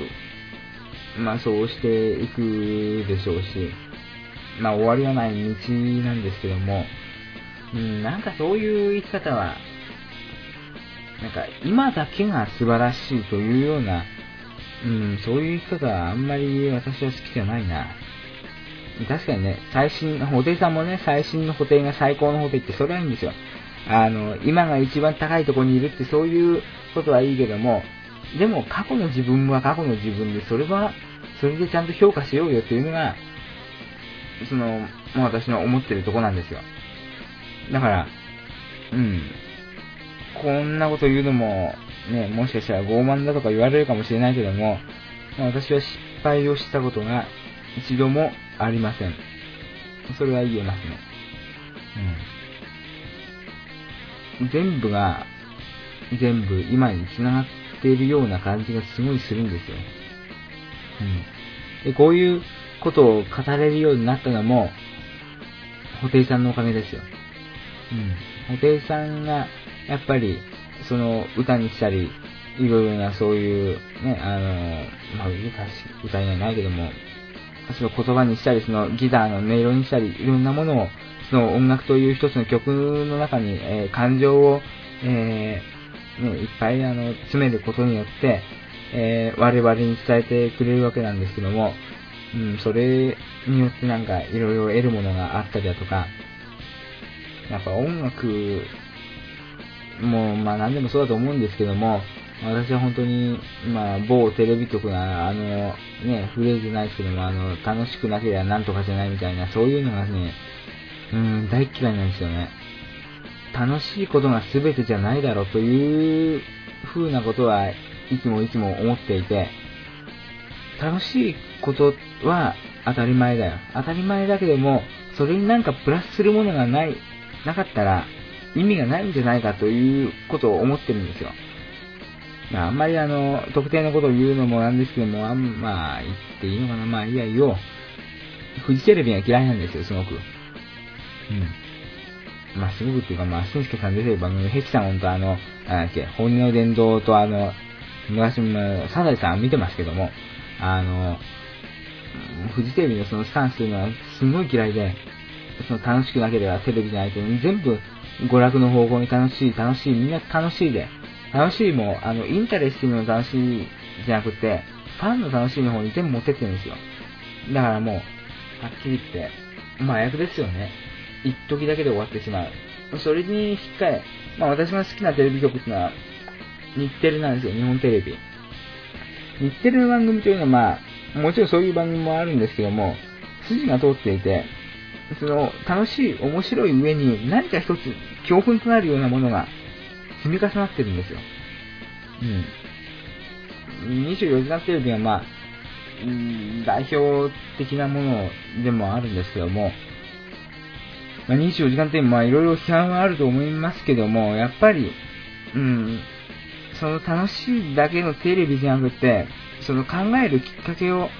まあそうしていくでしょうし、まあ終わりはない道なんですけども、うん、なんかそういう生き方は、なんか今だけが素晴らしいというような、うん、そういう生き方はあんまり私は好きじゃないな。確かにね、最新、布袋さんもね、最新の布袋が最高の布袋ってそれはいいんですよ。あの、今が一番高いとこにいるってそういうことはいいけども、でも過去の自分は過去の自分で、それは、それでちゃんと評価しようよっていうのが、その、もう私の思ってるとこなんですよ。だから、うん。こんなこと言うのも、ね、もしかしたら傲慢だとか言われるかもしれないけども、私は失敗をしたことが一度もありません。それは言えますね。うん。全部が、全部今に繋がっているような感じがすごいするんですよ。うん。で、こういうことを語れるようになったのも、布袋さんのおかげですよ。うん。布袋さんが、やっぱり、その歌にしたり、いろいろなそういう、ね、あの、まあ、歌、歌いないないけども、その言葉にしたり、そのギターの音色にしたり、いろんなものを、その音楽という一つの曲の中に、えー、感情を、えー、ね、いっぱいあの詰めることによって、えー、我々に伝えてくれるわけなんですけども、うん、それによってなんかいろいろ得るものがあったりだとか、やっぱ音楽も、まあ何でもそうだと思うんですけども、私は本当に、まあ、某テレビ局が、あの、ね、フレーズないですけども、あの、楽しくなければなんとかじゃないみたいな、そういうのがね、うん、大嫌いなんですよね。楽しいことが全てじゃないだろうという風なことはいつもいつも思っていて、楽しいことは当たり前だよ。当たり前だけども、それになんかプラスするものがない、なかったら意味がないんじゃないかということを思ってるんですよ。まあ、あんまりあの、特定のことを言うのもなんですけども、あんまあ、言っていいのかな。まあ、いや、言おう。フジテレビが嫌いなんですよ、すごく。うん。まあ、すごくっていうか、まあ、しんすけさん出てる番組、ヘキサゴンとあの、なんだっけ、本音の伝道とあの、昔も、サザエさん見てますけども、あの、フジテレビのそのスタンスというのはすごい嫌いで、その楽しくなければテレビじゃないけど、全部娯楽の方向に楽しい、楽しい、みんな楽しいで、楽しいも、あの、 interesting の楽しいじゃなくて、 fun の楽しいの方に全部持ってってるんですよ。だからもう、はっきり言って、麻薬ですよね。一時だけで終わってしまう。それに引っかえ、まあ私が好きなテレビ局っていうのは、日テレなんですよ、日本テレビ。日テレの番組というのはまあ、もちろんそういう番組もあるんですけども、筋が通っていて、その、楽しい、面白い上に何か一つ教訓となるようなものが積み重なってるんですよ。うん。24時間テレビはまあ、うん代表的なものでもあるんですけども、まあ、24時間テレビ、まあいろいろ批判はあると思いますけども、やっぱり、うん、その楽しいだけのテレビじゃなくて、その考えるきっかけを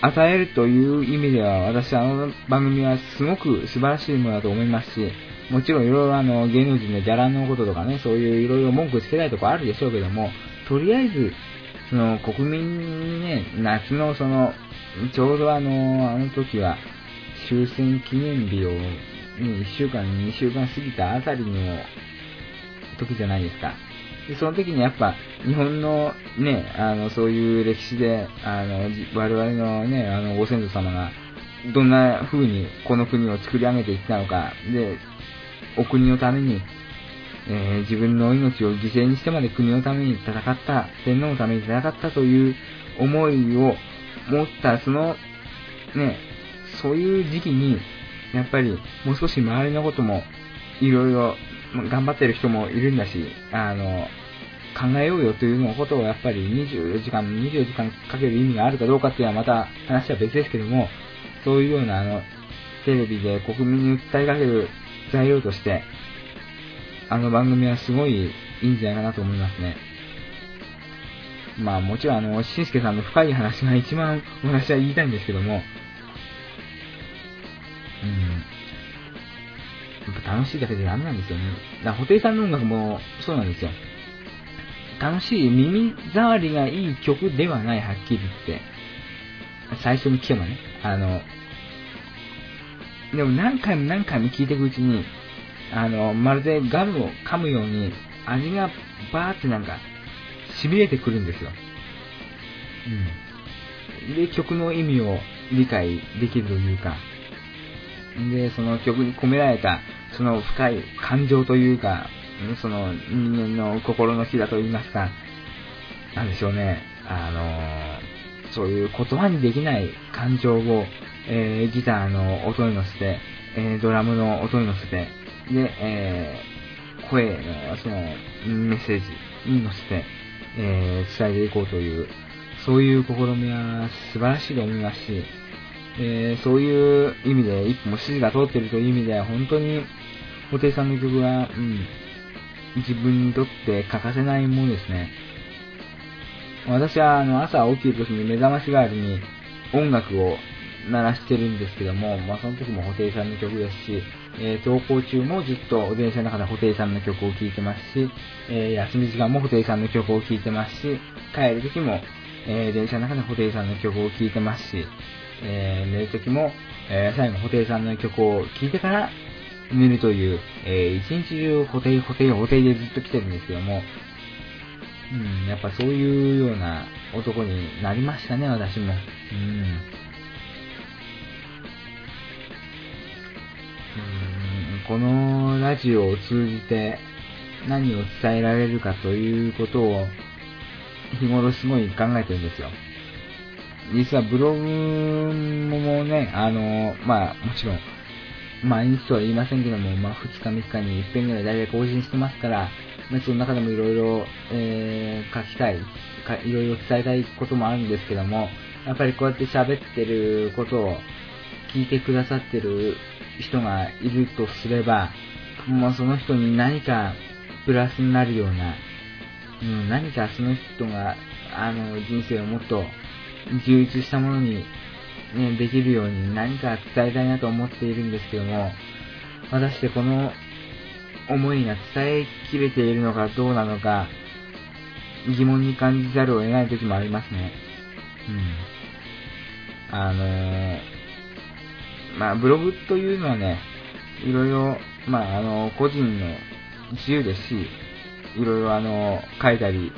与えるという意味では、私あの番組はすごく素晴らしいものだと思いますし、もちろんいろいろあの芸能人のギャラのこととかね、そういういろいろ文句つけたいとこあるでしょうけども、とりあえず、その国民にね、夏のその、ちょうどあの、あの時は終戦記念日を、ね、1週間、2週間過ぎたあたりの時じゃないですか。で、その時にやっぱ、日本のね、あの、そういう歴史で、あの、我々のね、あの、ご先祖様が、どんな風にこの国を作り上げていったのか、で、お国のために、えー自分の命を犠牲にしてまで国のために戦った、天皇のために戦ったという思いを持った、その、ね、そういう時期に、やっぱりもう少し周りのこともいろいろ頑張ってる人もいるんだし、あの、考えようよというのことをやっぱり24時間、24時間かける意味があるかどうかっていうのはまた話は別ですけども、そういうようなあの、テレビで国民に訴えかける材料として、あの番組はすごいいいんじゃないかなと思いますね。まあもちろんあの、しんすけさんの深い話が一番私は言いたいんですけども、うん。やっぱ楽しいだけじゃダメなんですよね。だから、布袋さんの音楽もそうなんですよ。楽しい、耳障りがいい曲ではない、はっきり言って。最初に聞けばね。あの、でも何回も何回も聞いていくうちに、あの、まるでガムを噛むように、味がバーってなんか、痺れてくるんですよ。うん。で、曲の意味を理解できるというか、で、その曲に込められた、その深い感情というか、その人間の心の火だと言いますか、なんでしょうね、あのそういう言葉にできない感情を、えーギターの音に乗せて、えドラムの音に乗せて、で、えー声のそのメッセージに乗せて、え伝えていこうという、そういう試みは素晴らしいと思いますし、えそういう意味で、一歩も筋が通っているという意味で、本当に、布袋さんの曲は、うん、自分にとって欠かせないものですね。私は、あの、朝起きるときに目覚まし代わりに音楽を鳴らしてるんですけども、まあ、その時も布袋さんの曲ですし、えー登校中もずっと電車の中で布袋さんの曲を聴いてますし、えー休み時間も布袋さんの曲を聴いてますし、帰る時も、えー電車の中で布袋さんの曲を聴いてますし、えー寝る時も、えー最後布袋さんの曲を聴いてから寝るという、えー一日中布袋、布袋、布袋でずっと来てるんですけども、うん、やっぱそういうような男になりましたね、私も。うん。このラジオを通じて何を伝えられるかということを日頃すごい考えてるんですよ。実はブログもね、あの、まあもちろん毎日とは言いませんけども、まあ2日3日に1遍ぐらい大体更新してますから、まあ、その中でもいろいろ、書きたい、いろいろ伝えたいこともあるんですけども、やっぱりこうやって喋ってることを聞いてくださってる人がいるとすれば、もうその人に何かプラスになるような、うん、何かその人が、あの、人生をもっと充実したものに、ね、できるように何か伝えたいなと思っているんですけども、果たしてこの思いが伝えきれているのかどうなのか、疑問に感じざるを得ない時もありますね。うん。あのーまあ、ブログというのはね、いろいろ、まあ、あの、個人の自由ですし、いろいろあの、書いたり、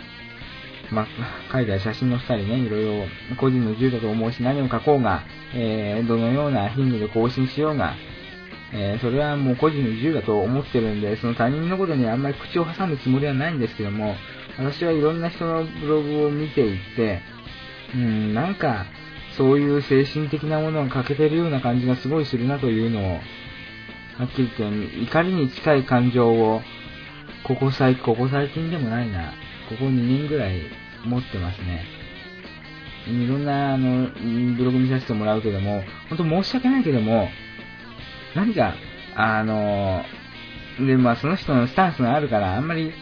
まあ、書いたり写真載せたりね、いろいろ個人の自由だと思うし、何を書こうが、えー、どのような頻度で更新しようが、えーそれはもう個人の自由だと思ってるんで、その他人のことにあんまり口を挟むつもりはないんですけども、私はいろんな人のブログを見ていて、うん、なんか、そういう精神的なものが欠けてるような感じがすごいするなというのを、はっきり言って、怒りに近い感情を、ここ最、ここ最近でもないな、ここ2年ぐらい持ってますね。いろんな、あの、ブログ見させてもらうけども、本当申し訳ないけども、何か、あの、で、まあその人のスタンスがあるから、あんまり、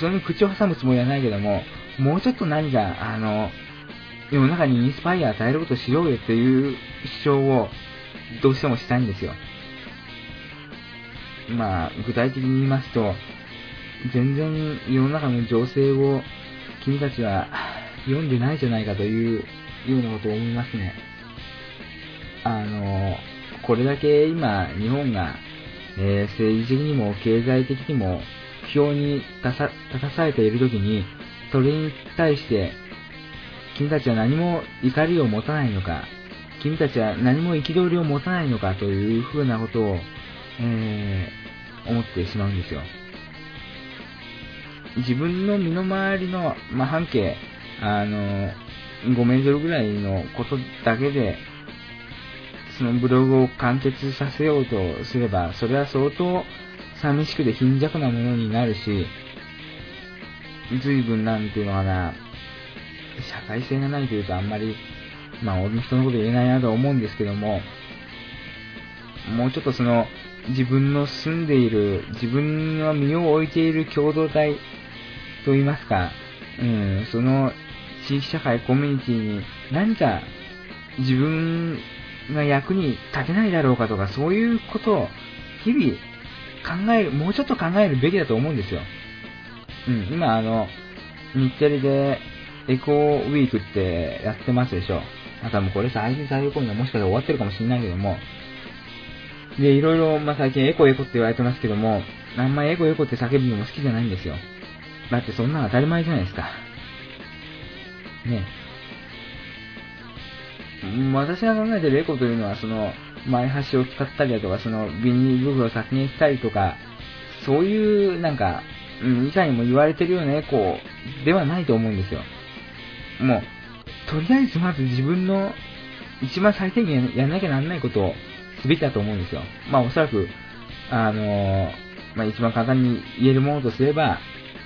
それに口を挟むつもりはないけども、もうちょっと何か、あの、世の中にインスパイア与えることしようよっていう主張をどうしてもしたいんですよ。まあ、具体的に言いますと、全然世の中の情勢を君たちは読んでないじゃないかというようなことを思いますね。あの、これだけ今、日本が、えー政治的にも経済的にも不況に立た立たされているときに、それに対して、君たちは何も怒りを持たないのか、君たちは何も憤りを持たないのかというふうなことを、えー思ってしまうんですよ。自分の身の回りの、まあ、半径、あの、5メートルぐらいのことだけで、そのブログを完結させようとすれば、それは相当寂しくて貧弱なものになるし、随分なんていうのかな、社会性がないというとあんまり、まあ俺の人のこと言えないなと思うんですけども、もうちょっとその、自分の住んでいる、自分の身を置いている共同体と言いますか、うん、その地域社会、コミュニティに何か自分が役に立てないだろうかとか、そういうことを日々考える、もうちょっと考えるべきだと思うんですよ。うん、今あの、日テレでエコーウィークってやってますでしょ。あとはもうこれ最近最後込みはもしかしたら終わってるかもしれないけども、で、いろいろ、まあ、最近エコエコって言われてますけども、あんまエコエコって叫ぶのも好きじゃないんですよ。だってそんなの当たり前じゃないですか。ね。私が考えてるエコというのは、その、前端を使ったりだとか、その、ビニール袋を削減したりとか、そういう、なんか、うん、以下にも言われてるようなエコではないと思うんですよ。もう、とりあえずまず自分の一番最低限やんなきゃなんないことをすべきだと思うんですよ。まあおそらく、あのーまあ一番簡単に言えるものとすれば、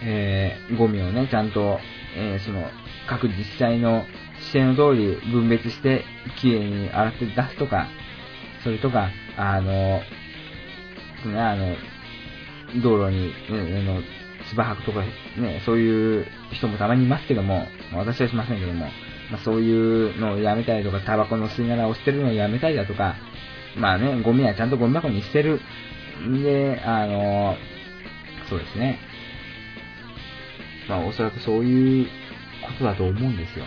えー、ゴミをね、ちゃんと、えーその、各自治体の指定の通り分別して、きれいに洗って出すとか、それとか、あのーね、あの、道路に、ね、あの、芝吐くとか、ね、そういう人もたまにいますけども、私はしませんけども、まあ、そういうのをやめたりとか、タバコの吸い殻を捨てるのをやめたりだとか、まあね、ゴミはちゃんとゴミ箱に捨てる。んで、あの、そうですね。まあおそらくそういうことだと思うんですよ。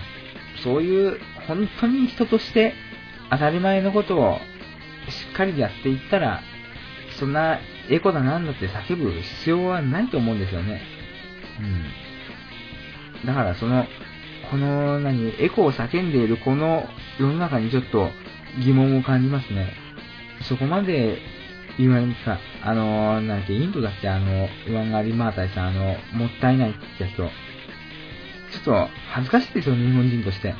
そういう、本当に人として当たり前のことをしっかりやっていったら、そんなエコだなんだって叫ぶ必要はないと思うんですよね。うん。だからその、この、何、エコを叫んでいるこの世の中にちょっと疑問を感じますね。そこまで言われてさ、あの、なんだっけ、インドだっけ、あの、ワンガリマータイさん、あの、もったいないって言った人。ちょっと恥ずかしいですよ、日本人として。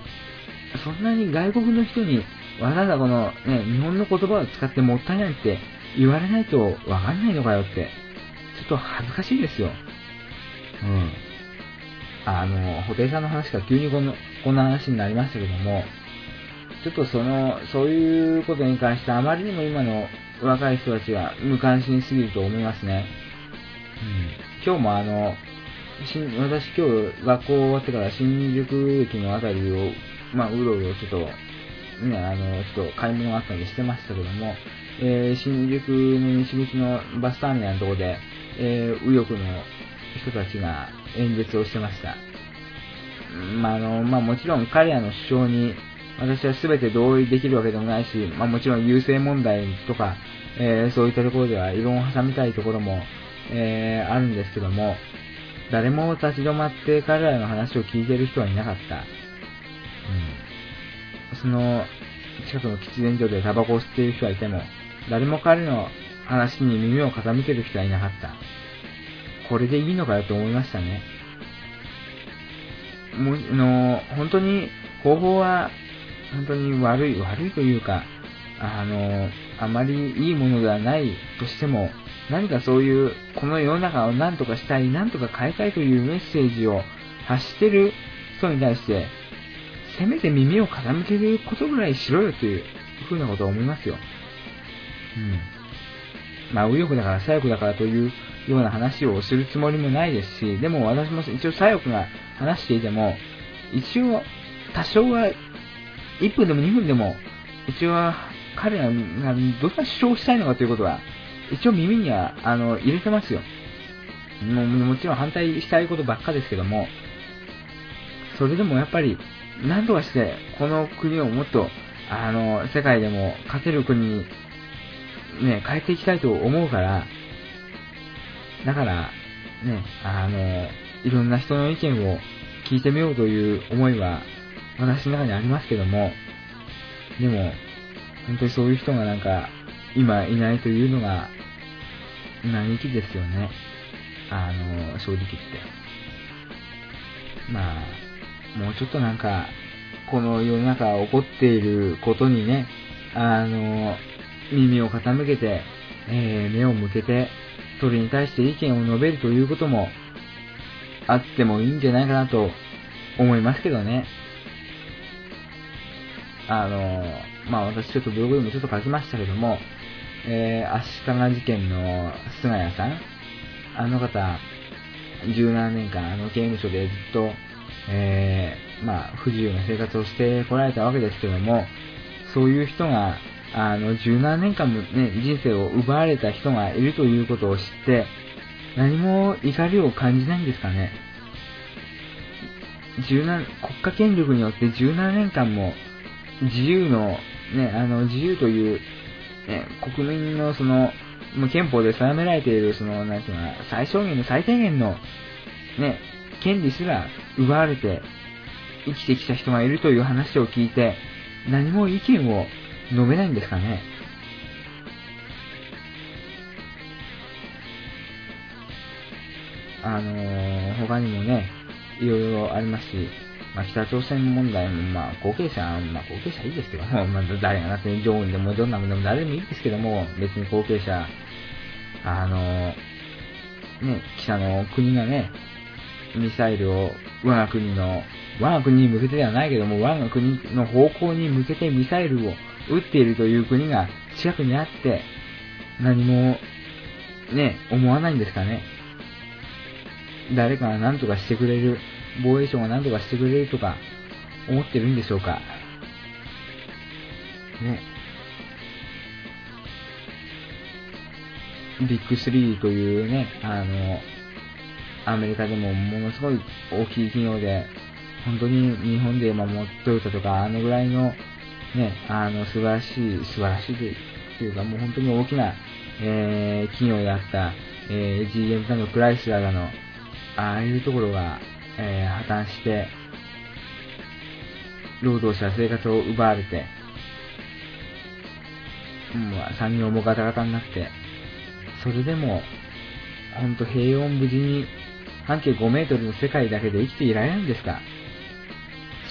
そんなに外国の人に、わざわざこの、ね、日本の言葉を使ってもったいないって言われないとわかんないのかよって。ちょっと恥ずかしいですよ。うん。あの、布袋さんの話から急にこの、こんな話になりましたけども、ちょっとその、そういうことに関してあまりにも今の若い人たちは無関心すぎると思いますね。うん。今日もあの、私今日学校終わってから新宿駅のあたりを、まあ、うろうろちょっと、ね、あの、ちょっと買い物があったんでしてましたけども、えー、新宿の西口のバスターミナルのところで、えー、右翼の人たちが演説をしてました。まあ、の、まあ、もちろん彼らの主張に私は全て同意できるわけでもないし、まあ、もちろん優勢問題とか、えーそういったところでは異論を挟みたいところも、えーあるんですけども、誰も立ち止まって彼らの話を聞いてる人はいなかった。うん。その、近くの喫煙所でタバコを吸っている人はいても、誰も彼の話に耳を傾ける人はいなかった。これでいいのかよと思いましたね。もう、あの、本当に方法は、本当に悪い、悪いというか、あの、あまりいいものではないとしても、何かそういう、この世の中を何とかしたい、何とか変えたいというメッセージを発してる人に対して、せめて耳を傾けることぐらいしろよというふうなことを思いますよ。うん。まあ、右翼だから左翼だからというような話をするつもりもないですし、でも私も一応左翼が話していても、一応多少は1分でも2分でも、一応は彼らがどんな主張したいのかということは、一応耳にはあの入れてますよ。ももちろん反対したいことばっかですけども、それでもやっぱり、何とかして、この国をもっと、あの、世界でも勝てる国に、ね、変えていきたいと思うから、だから、ね、あの、いろんな人の意見を聞いてみようという思いは、私の中にありますけども、でも、本当にそういう人がなんか、今いないというのが、嘆きですよね。あの、正直言って。まあ、もうちょっとなんか、この世の中起こっていることにね、あの、耳を傾けて、えー目を向けて、それに対して意見を述べるということも、あってもいいんじゃないかなと思いますけどね。あの、まあ私ちょっとブログでもちょっと書きましたけども、えー、足利事件の菅谷さん、あの方、17年間あの刑務所でずっと、えー、まあ不自由な生活をしてこられたわけですけども、そういう人が、あの、17年間もね、人生を奪われた人がいるということを知って、何も怒りを感じないんですかね。国家権力によって17年間も自由の、ね、あの、自由という、ね、国民のその、もう憲法で定められている、その、なんていうの、最小限の最低限の、ね、権利すら奪われて生きてきた人がいるという話を聞いて、何も意見を述べないんですかね？あのー他にもね、いろいろありますし、まあ、北朝鮮問題も、まあ、後継者、まあ、後継者いいですけど、(laughs) まあ、誰がなって、ジョンウンでもどんなもんでも誰でもいいですけども、別に後継者、あのーね、北の国がね、ミサイルを我が国の、我が国に向けてではないけども、我が国の方向に向けてミサイルを撃っているという国が近くにあって、何も、ね、思わないんですかね。誰かが何とかしてくれる、防衛省が何とかしてくれるとか、思ってるんでしょうか。ね。ビッグ3というね、あの、アメリカでもものすごい大きい企業で、本当に日本で今もトヨタとかあのぐらいのね、あの素晴らしい、素晴らしいというかもう本当に大きな、えー企業であった、えー GM だのクライスラーだの、ああいうところが、えー破綻して、労働者生活を奪われて、もう産業もガタガタになって、それでも、ほんと平穏無事に半径5メートルの世界だけで生きていられないんですか？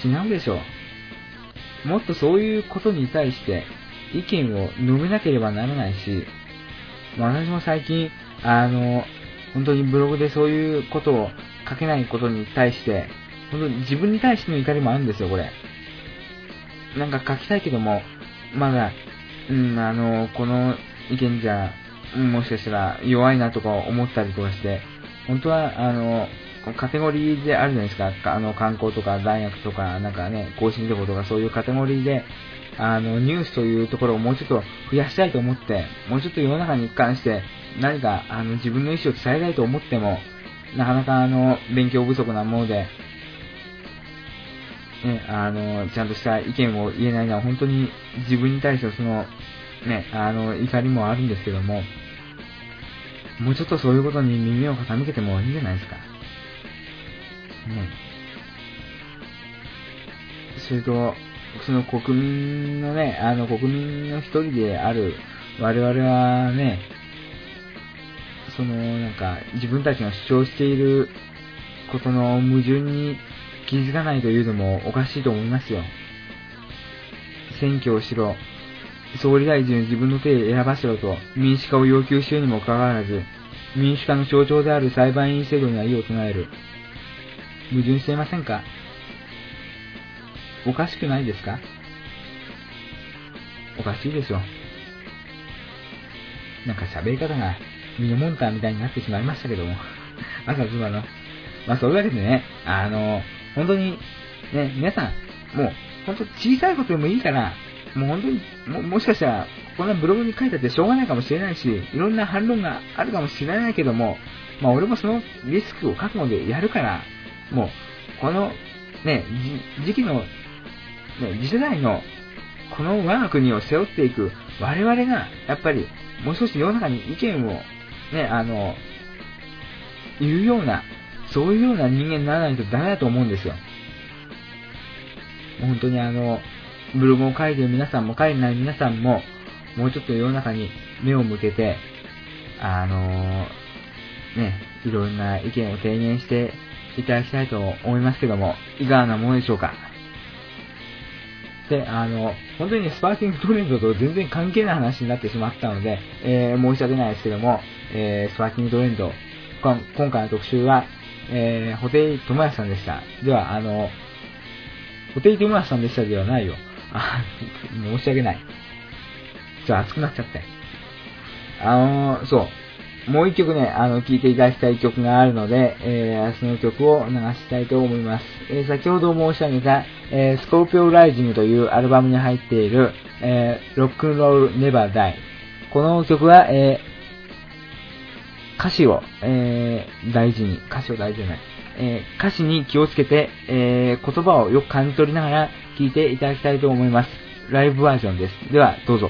違うでしょう。もっとそういうことに対して意見を述べなければならないし、私も最近、あの、本当にブログでそういうことを書けないことに対して、本当に自分に対しての怒りもあるんですよ、これ。なんか書きたいけども、まだ、うん、あの、この意見じゃ、もしかしたら弱いなとか思ったりとかして、本当は、あの、カテゴリーであるじゃないですか。あの、観光とか大学とか、なんかね、更新情報とかそういうカテゴリーで、あの、ニュースというところをもうちょっと増やしたいと思って、もうちょっと世の中に関して何か、あの、自分の意思を伝えたいと思っても、なかなかあの、勉強不足なもので、ね、あの、ちゃんとした意見を言えないのは本当に自分に対してのその、ね、あの、怒りもあるんですけども、もうちょっとそういうことに耳を傾けてもいいんじゃないですか。それと、その国民のね、あの国民の一人である我々はね、その、なんか、自分たちが主張していることの矛盾に気づかないというのもおかしいと思いますよ。選挙をしろ、総理大臣を自分の手で選ばせろと民主化を要求しているにもかかわらず、民主化の象徴である裁判員制度には異を唱える。矛盾していませんか？おかしくないですか？おかしいでしょ。なんか喋り方がミノモンターみたいになってしまいましたけども。まさかの。まあそういうわけでね、あの、本当に、ね、皆さん、もう、本当小さいことでもいいから、もう本当に、ももしかしたら、こんなブログに書いたってしょうがないかもしれないし、いろんな反論があるかもしれないけども、まあ俺もそのリスクを覚悟でやるから、もう、この、ね、時期の、ね、次世代の、この我が国を背負っていく我々が、やっぱり、もう少し世の中に意見を、ね、あの、言うような、そういうような人間にならないとダメだと思うんですよ。本当にあの、ブログを書いてる皆さんも書いてない皆さんも、もうちょっと世の中に目を向けて、あのね、いろんな意見を提言していただきたいと思いますけども、いかがなものでしょうか？で、あの、本当に、スパーキングトレンドと全然関係ない話になってしまったので、えー申し訳ないですけども、えースパーキングトレンド、今回の特集は、えー、ホテイトモヤさんでした。では、あの、ホテイトモヤさんでしたではないよ。あ、申し訳ない。ちょっと熱くなっちゃって。あのーそう。もう一曲ね、あの、聴いていただきたい曲があるので、えー、その曲を流したいと思います。えー、先ほど申し上げた、えー、スコーピオライジングというアルバムに入っている、えー、ロックンロールネバーダイ。この曲は、えー、歌詞を、えー、大事に、歌詞を大事じゃない、えー、歌詞に気をつけて、えー、言葉をよく感じ取りながら聴いていただきたいと思います。ライブバージョンです。では、どうぞ。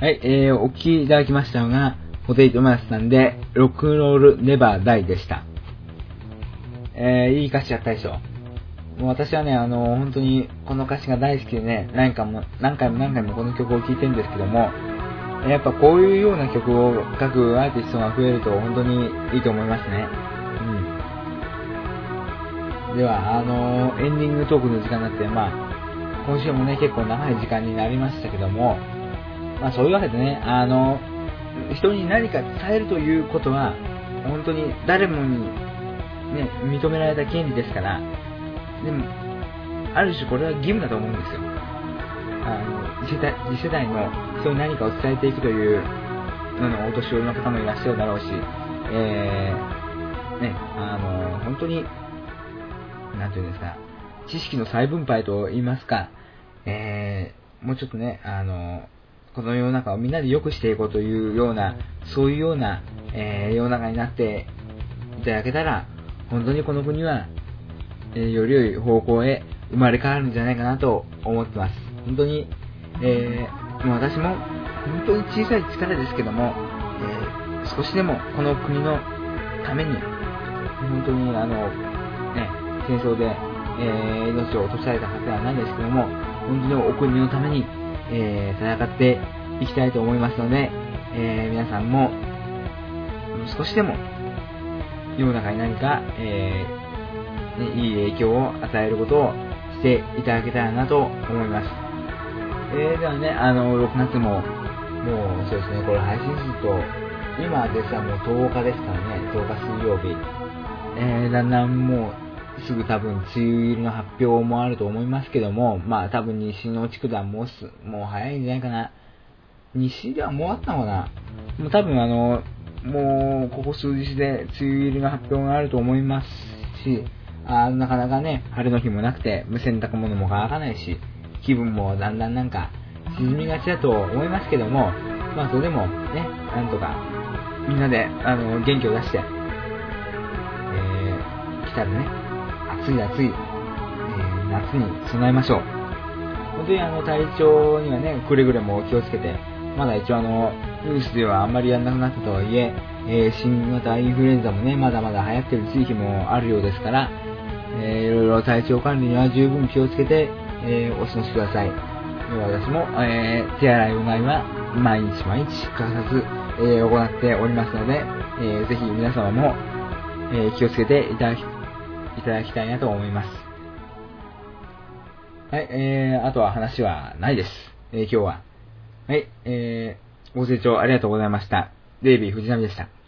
はい、えー、お聞きいただきましたのが、ホテイトマスさんで、ロックロールネバーダイでした。えー、いい歌詞やったでしょ。もう私はね、あの、本当にこの歌詞が大好きでね、何回も、何回も何回もこの曲を聴いてるんですけども、やっぱこういうような曲を書くアーティストが増えると本当にいいと思いますね。うん。では、あの、エンディングトークの時間になって、まあ、今週もね、結構長い時間になりましたけども、まあそういうわけでね、あの、人に何か伝えるということは、本当に誰もにね、認められた権利ですから、でも、ある種これは義務だと思うんですよ。あの次世代次世代の人に何かを伝えていくというののお年寄りの方もいらっしゃるだろうし、えー、ね、あの、本当に、なんていうんですか、知識の再分配と言いますか、えー、もうちょっとね、あの、この世の中をみんなで良くしていこうというような、そういうような、えー、世の中になっていただけたら、本当にこの国は、えーより良い方向へ生まれ変わるんじゃないかなと思ってます。本当に、えーもう私も本当に小さい力ですけども、えー少しでもこの国のために、本当にあの、ね、戦争で、えー命を落とされた方ではないですけども、本当にお国のために、えー戦っていきたいと思いますので、えー皆さんも少しでも世の中に何か、えーね、いい影響を与えることをしていただけたらなと思います。えー、ではね、あの、6月も、もうそうですね、これ配信すると、今ですらもう10日ですからね、10日水曜日。えー、だんだんもう、すぐ多分、梅雨入りの発表もあると思いますけども、まあ多分西の地区ではもうす、もう早いんじゃないかな。西ではもうあったのかな。もう多分あの、もう、ここ数日で梅雨入りの発表があると思いますし、あなかなかね、晴れの日もなくて、洗濯物も乾かないし、気分もだんだんなんか、沈みがちだと思いますけども、まあそれでもね、なんとか、みんなで、あの、元気を出して、えー、来たるね、暑い暑い、えー夏に備えましょう。本当にあの、体調にはね、くれぐれも気をつけて、まだ一応あの、ニュースではあんまりやんなくなったとはいえ、えー新型インフルエンザもね、まだまだ流行ってる地域もあるようですから、えーいろいろ体調管理には十分気をつけて、えーお過ごしください。私も、えー手洗いうがいは毎日毎日欠かさず、えー行っておりますので、えーぜひ皆様も、えー気をつけていただき、いただきたいなと思います。はい、えー、あとは話はないです。えー今日は。はい、えー、ご清聴ありがとうございました。デイビー藤波でした。